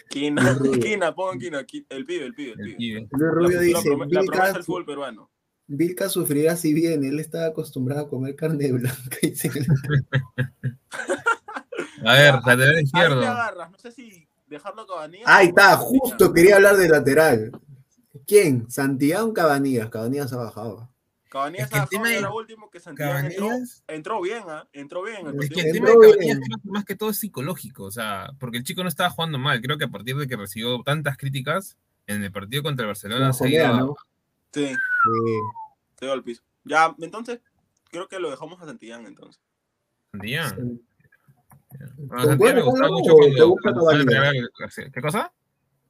Quina. Quina, pongan Quina, Qui- el pibe, el pibe, el El pibe. Luis Rubio la, dice, la, la promesa del fútbol peruano. Vilca sufrirá si bien, él está acostumbrado a comer carne blanca. dice. A ver, lateral Ahí me izquierdo. agarras, no sé si dejarlo. Ahí está, justo quería hablar de lateral. ¿Quién? Santiago Cabanillas. Cabanillas ha bajado. Cabanillas Es que de ahora último que Santillán entró, Cabanillas- entró bien, ¿ah? Entró bien. en el Es que el tema de Cabanillas bien. creo que más que todo es psicológico, o sea, porque el chico no estaba jugando mal. Creo que a partir de que recibió tantas críticas en el partido contra el Barcelona se ha ido jolea, a- ¿no? Sí, Sí. se dio al piso. Ya, entonces, creo que lo dejamos a Santillán entonces. Santillán. Sí. Bueno, Santillán me ¿Concuerdas, gustaba mucho o cuando, te gusta? Real- ¿Qué cosa?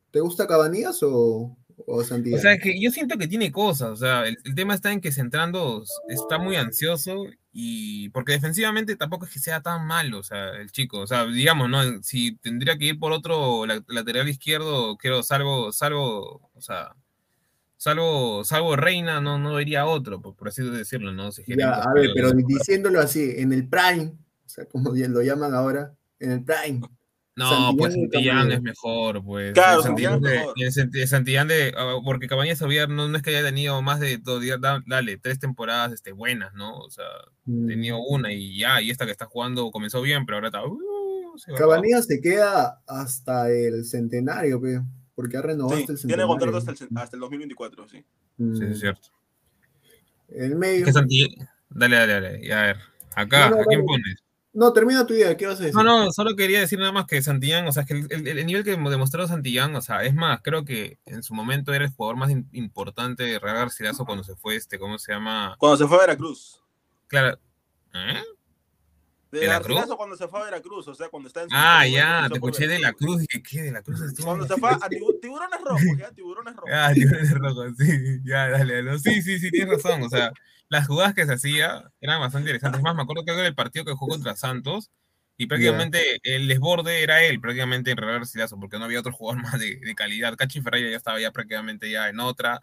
¿Te gusta Cabanías o, o sea, que yo siento que tiene cosas, o sea, el, el tema está en que centrando está muy ansioso y porque defensivamente tampoco es que sea tan malo, o sea, el chico, o sea, digamos, ¿no? Si tendría que ir por otro la- lateral izquierdo, creo, salvo, salvo, o sea, salvo, salvo Reina, no, no iría otro, por, por así decirlo, ¿no? Si Ya, a ver, pero pero- diciéndolo así, en el Prime, o sea, como bien lo llaman ahora, en el Prime. No, Santillán pues Santillán es mejor, pues. Claro, El Santillán es mejor. Sant- el Santillán de, ah, porque Cabañas había, no, no es que haya tenido más de, dos días, da- dale, tres temporadas este, buenas, ¿no? O sea, Mm. tenido una y ya, y esta que está jugando comenzó bien, pero ahora está... uh, se Cabanillas se queda hasta el centenario, pe, porque ha renovado Sí, hasta el tiene centenario. contrato hasta el, hasta el 2024, sí. Mm. Sí, es cierto. El Es medio. que Santillán- Dale, dale, dale, y a ver. Acá, No, no, ¿a quién dale. pones? No, termina tu idea, ¿qué vas a decir? No, no, solo quería decir nada más que Santillán, o sea, es que el, el- el nivel que demostró Santillán, o sea, es más, creo que en su momento era el jugador más im- importante de Real Garcilaso cuando se fue este, ¿cómo se llama? Cuando se fue a Veracruz. Claro. ¿Eh? De ¿De la Garcilaso Cruz? cuando se fue a Veracruz, o sea, cuando está en su Ah, ya, te escuché de la Veracruz. Cruz. Dije, ¿qué? De la Cruz estuvo. Cuando se fue a tibu- tiburones rojos, ya, tiburones rojos. Ah, tiburones rojos, sí, ya, dale, dale. Sí, sí, sí, tienes razón. O sea, las jugadas que se hacía eran bastante interesantes. Es más, me acuerdo que era el partido que jugó contra Santos y prácticamente el desborde era él, prácticamente en Real Garcilaso, porque no había otro jugador más de, de calidad. Cachi Ferreira ya estaba ya prácticamente ya en otra.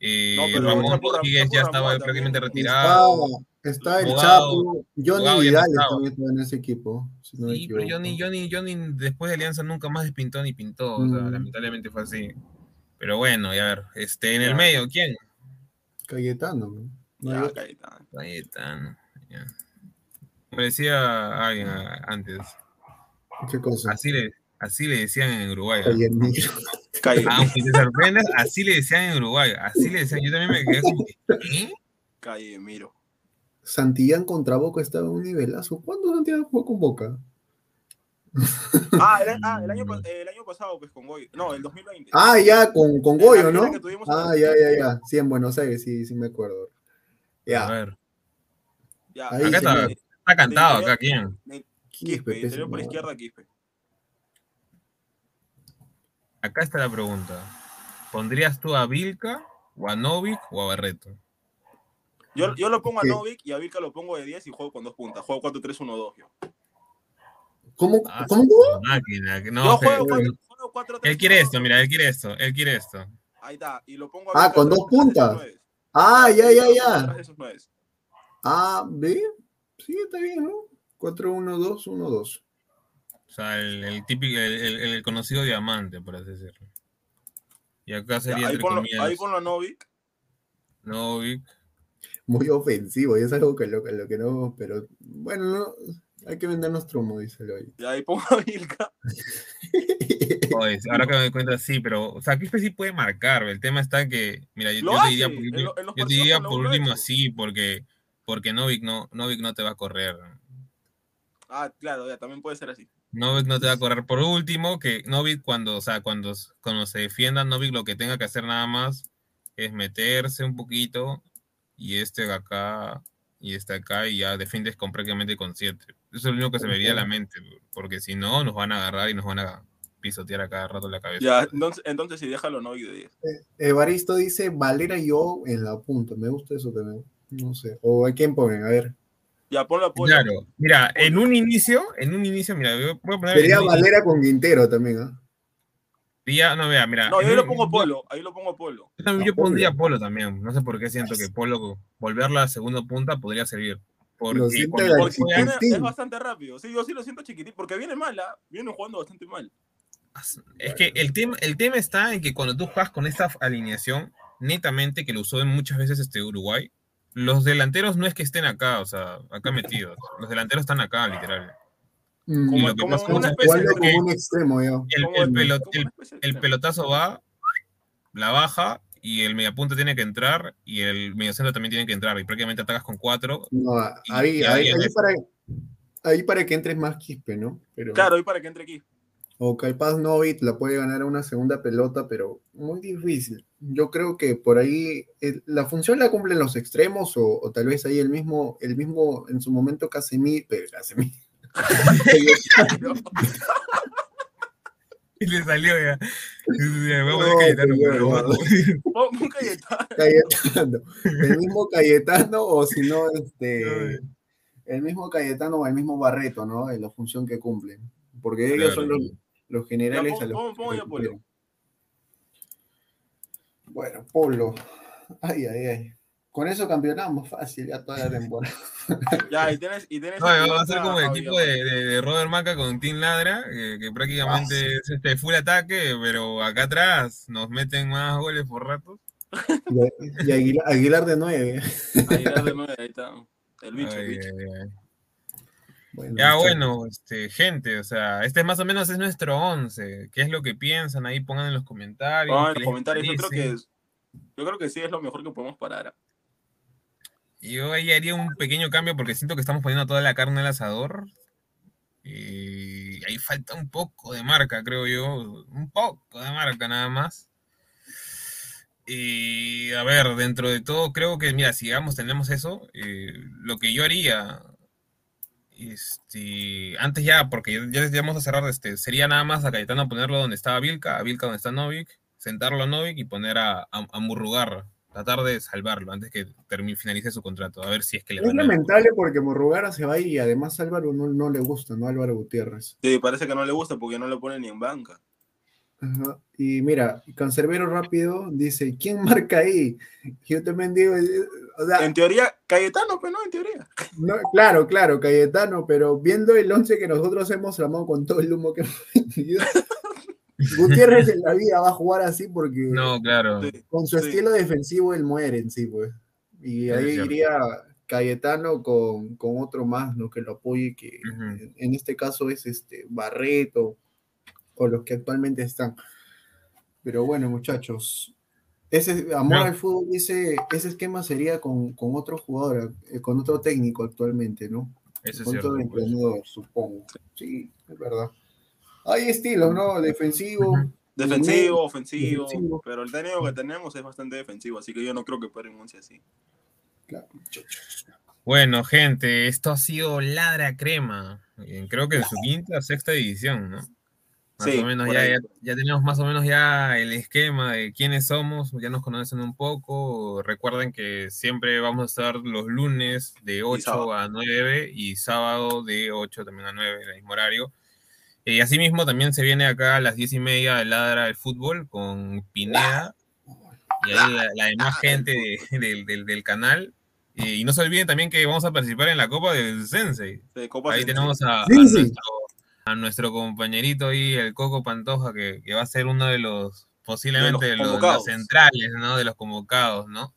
Eh, No, pero Ramón Rodríguez ya estaba también. prácticamente retirado. está el Chapo, Johnny Vidal también estaba en ese equipo. si no me Sí, pero. Johnny, Johnny, Johnny después de Alianza nunca más despintó ni pintó. O sea, Mm. lamentablemente fue así. Pero bueno, y a ver, este, en el medio, ¿quién? Cayetano, ¿no? No. Caetano. Cayetano. ya. Me decía alguien antes. ¿Qué cosa? Así le, así le decían en Uruguay. ah. Aunque te sorprendas, así le decían en Uruguay. Así le decían. Yo también me quedé como. Calle Miro. Santillán contra Boca estaba en un nivelazo. ¿Cuándo Santillán jugó con Boca? Ah, el, ah, el año, pa- el año pasado, pues con Goy. No, el 2020. Ah, ya, con, con Goyo, ¿no? Ah, ya, ya, ya. Sí, en Buenos Aires, sí, sí me acuerdo. A Ya. ver, Ya, Ahí acá está, está cantado, acá, ¿quién? Quispe, Quispe, interior por izquierda, Quispe. Acá está la pregunta. ¿Pondrías tú a Vilca, o a Novik, o a Barreto? Yo, yo lo pongo a. Novik y a Vilca lo pongo de 10 y juego con dos puntas. Juego 4-3-1-2. Yo, ¿Cómo? Ah, ¿Cómo? máquina, no, yo juego 4 juego 4 él quiere esto, mira, él quiere esto, él quiere esto. Ahí está. Y lo pongo a Ah, Vilca con dos puntas. nueves. Ah, ya, ya, ya. Ah, ¿ve? Sí, está bien, ¿no? 4-1-2-1-2. O sea, el, el típico, el, el- el conocido diamante, por así decirlo. Y acá Ya, sería ahí, entre ponlo, ahí ponlo a Novik. Novik. Muy ofensivo, y es algo que lo, que lo que no, pero bueno, no, hay que vendernos trumo, dice el hoy. Y ahí pongo a Vilca. Oye, ahora que me doy cuenta, sí, pero, o sea, Quispe sí puede marcar. El tema está que, mira, yo, te diría por en último, lo- en yo te diría por último sí, porque, porque Novik no, Novik no te va a correr. Ah, claro, ya también puede ser así. Novik no te va a correr. Por último, que Novik cuando, o sea, cuando, cuando se defienda, Novik lo que tenga que hacer nada más es meterse un poquito y este de acá y este acá y ya defiendes con prácticamente con siete. Eso es lo único que se me vería a la mente, porque si no, nos van a agarrar y nos van a pisotear a cada rato la cabeza. Ya, entonces, entonces sí, déjalo Novik de 10. Evaristo dice Valera y yo en la punta. Me gusta eso también. No sé. ¿O a quién ponen? A ver. Ya, ponlo a Polo. Claro, mira, en un inicio, en un inicio, mira, yo voy a poner. Sería Valera con Quintero también, ¿ah? no, vea, mira. No, yo ahí lo pongo Polo. Ahí lo pongo a Polo. Yo, también- yo Polo. pondría Polo también. No sé por qué siento que Polo, volverla a segunda punta podría servir. Porque Porque es bastante rápido. Sí, yo sí lo siento chiquitín. Porque viene mal, ¿ah? Viene jugando bastante mal. Es que el tema, el tema está en que cuando tú juegas con esta alineación, netamente, que lo usó muchas veces este Uruguay, los delanteros no es que estén acá, o sea, acá metidos. Los delanteros están acá, literal. Mm, Como, una especie de. un extremo, yo. El, el el- pelo- como el- el pelotazo va, la baja y el mediapunta tiene que entrar y el mediocentro también tiene que entrar y prácticamente atacas con cuatro. No, Y- ahí, y ahí, ahí ahí para, ahí para que entres más Quispe, ¿no? Pero, Claro, y para que entre aquí. O capaz Novit la puede ganar a una segunda pelota, pero muy difícil. Yo creo que por ahí eh, la función la cumplen los extremos o, o tal vez ahí el mismo, el mismo en su momento Casemiro, pero Casemiro. Y le salió ya. Vamos No, a Cayetano, pero no. Oh, Cayetano. Cayetano. El mismo Cayetano o si no, este, el mismo Cayetano o el mismo Barreto, ¿no? En la función que cumplen. Porque ellos son los, los generales Ya, pon- a los pon- ya, Polo. Bueno, Polo. Ay, ay, ay. Con eso campeonamos fácil ya toda la temporada. Ya, y tienes. Y tienes No, va a ser como el equipo de, de- de Robert Maca con Team Ladra, que, que prácticamente es este full ataque, pero acá atrás nos meten más goles por ratos. Y, y Aguilar, Aguilar de nueve. Aguilar de nueve, ahí está. El bicho, el Ay, bicho. ay, ay. Bueno, Ya bueno, este, gente, o sea, este más o menos es nuestro 11. ¿Qué es lo que piensan? Ahí pongan en los comentarios. Vamos a ver ¿qué los comentarios. Yo creo que yo creo que sí es lo mejor que podemos parar. Yo ahí haría un pequeño cambio porque siento que estamos poniendo toda la carne al asador. Y ahí falta un poco de marca, creo yo. Un poco de marca nada más. Y a ver, dentro de todo, creo que, mira, si digamos tenemos eso, eh, lo que yo haría, este, antes ya, porque ya, ya- vamos a cerrar, este, sería nada más a Cayetano ponerlo donde estaba Vilca, a Vilca donde está Novik, sentarlo a Novik y poner a, a, tratar de salvarlo antes que termine, finalice su contrato, a ver si es que le Es van a... lamentable porque Morrugara se va y además Álvaro no, no le gusta, ¿no? Álvaro Gutiérrez. Sí, parece que no le gusta porque no lo pone ni en banca. Ajá. Y mira, Cancerbero rápido dice, ¿quién marca ahí? Yo también digo, eh, o sea, En teoría, Cayetano, pero no, en teoría. no, claro, claro, Cayetano, pero viendo el once que nosotros hemos armado con todo el humo que hemos vendido, Gutiérrez en la vida va a jugar así porque No, claro. Con su sí. estilo defensivo él muere en sí, pues. Y ahí iría Cayetano con, con otro más, ¿no? Que lo apoye, que Ujú. en, en este caso es este Barreto o los que actualmente están. Pero bueno, muchachos, ese amor No. al fútbol, ese, ese esquema sería con, con otro jugador, eh, con otro técnico actualmente, ¿no? Eso es con cierto. otro pues. entrenador, supongo. Sí, es verdad. Hay estilos, ¿no? Defensivo. Defensivo, ofensivo, defensivo. pero el técnico que tenemos es bastante defensivo, así que yo no creo que paren once así. Claro, muchachos. Bueno, gente, esto ha sido Ladra Crema. Eh, Creo que en su quinta, sexta edición, ¿no? Más Sí, o menos ya, ya, ya tenemos más o menos ya el esquema de quiénes somos, ya nos conocen un poco. Recuerden que siempre vamos a estar los lunes de 8 sábado. a 9 y sábado de 8 también a 9, el mismo horario. Y asimismo también se viene acá a las 10 y media de Ladra del Fútbol con Pineda y ahí la, la demás gente de- del- canal. Eh, Y no se olviden también que vamos a participar en la Copa del Sensei. De Copa Ahí Sensei. tenemos a, nuestro, a nuestro compañerito ahí, el Coco Pantoja, que, que va a ser uno de los, posiblemente De de los los centrales, ¿no? De los convocados, ¿no?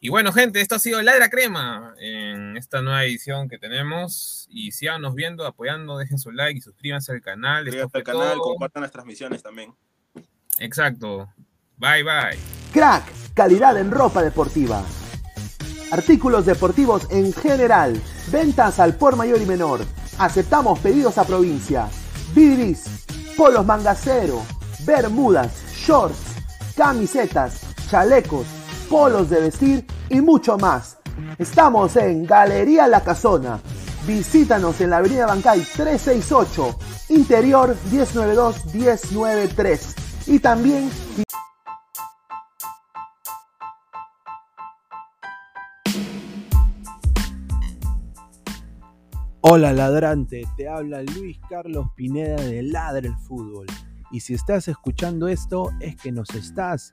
Y bueno, gente, esto ha sido Ladra Crema en esta nueva edición que tenemos. Y síganos viendo, apoyando, dejen su like y suscríbanse al canal. Suscríbanse al canal, todo. compartan las transmisiones también. Exacto. Bye, bye. Crack, calidad en ropa deportiva. Artículos deportivos en general. Ventas al por mayor y menor. Aceptamos pedidos a provincia. Bidris, polos mangacero, bermudas, shorts, camisetas, chalecos, polos de vestir y mucho más. Estamos en Galería La Casona. Visítanos en la Avenida Bancay 368, Interior 1092-1093. Y también Hola ladrante, te habla Luis Carlos Pineda de Ladra el Fútbol. Y si estás escuchando esto es que nos estás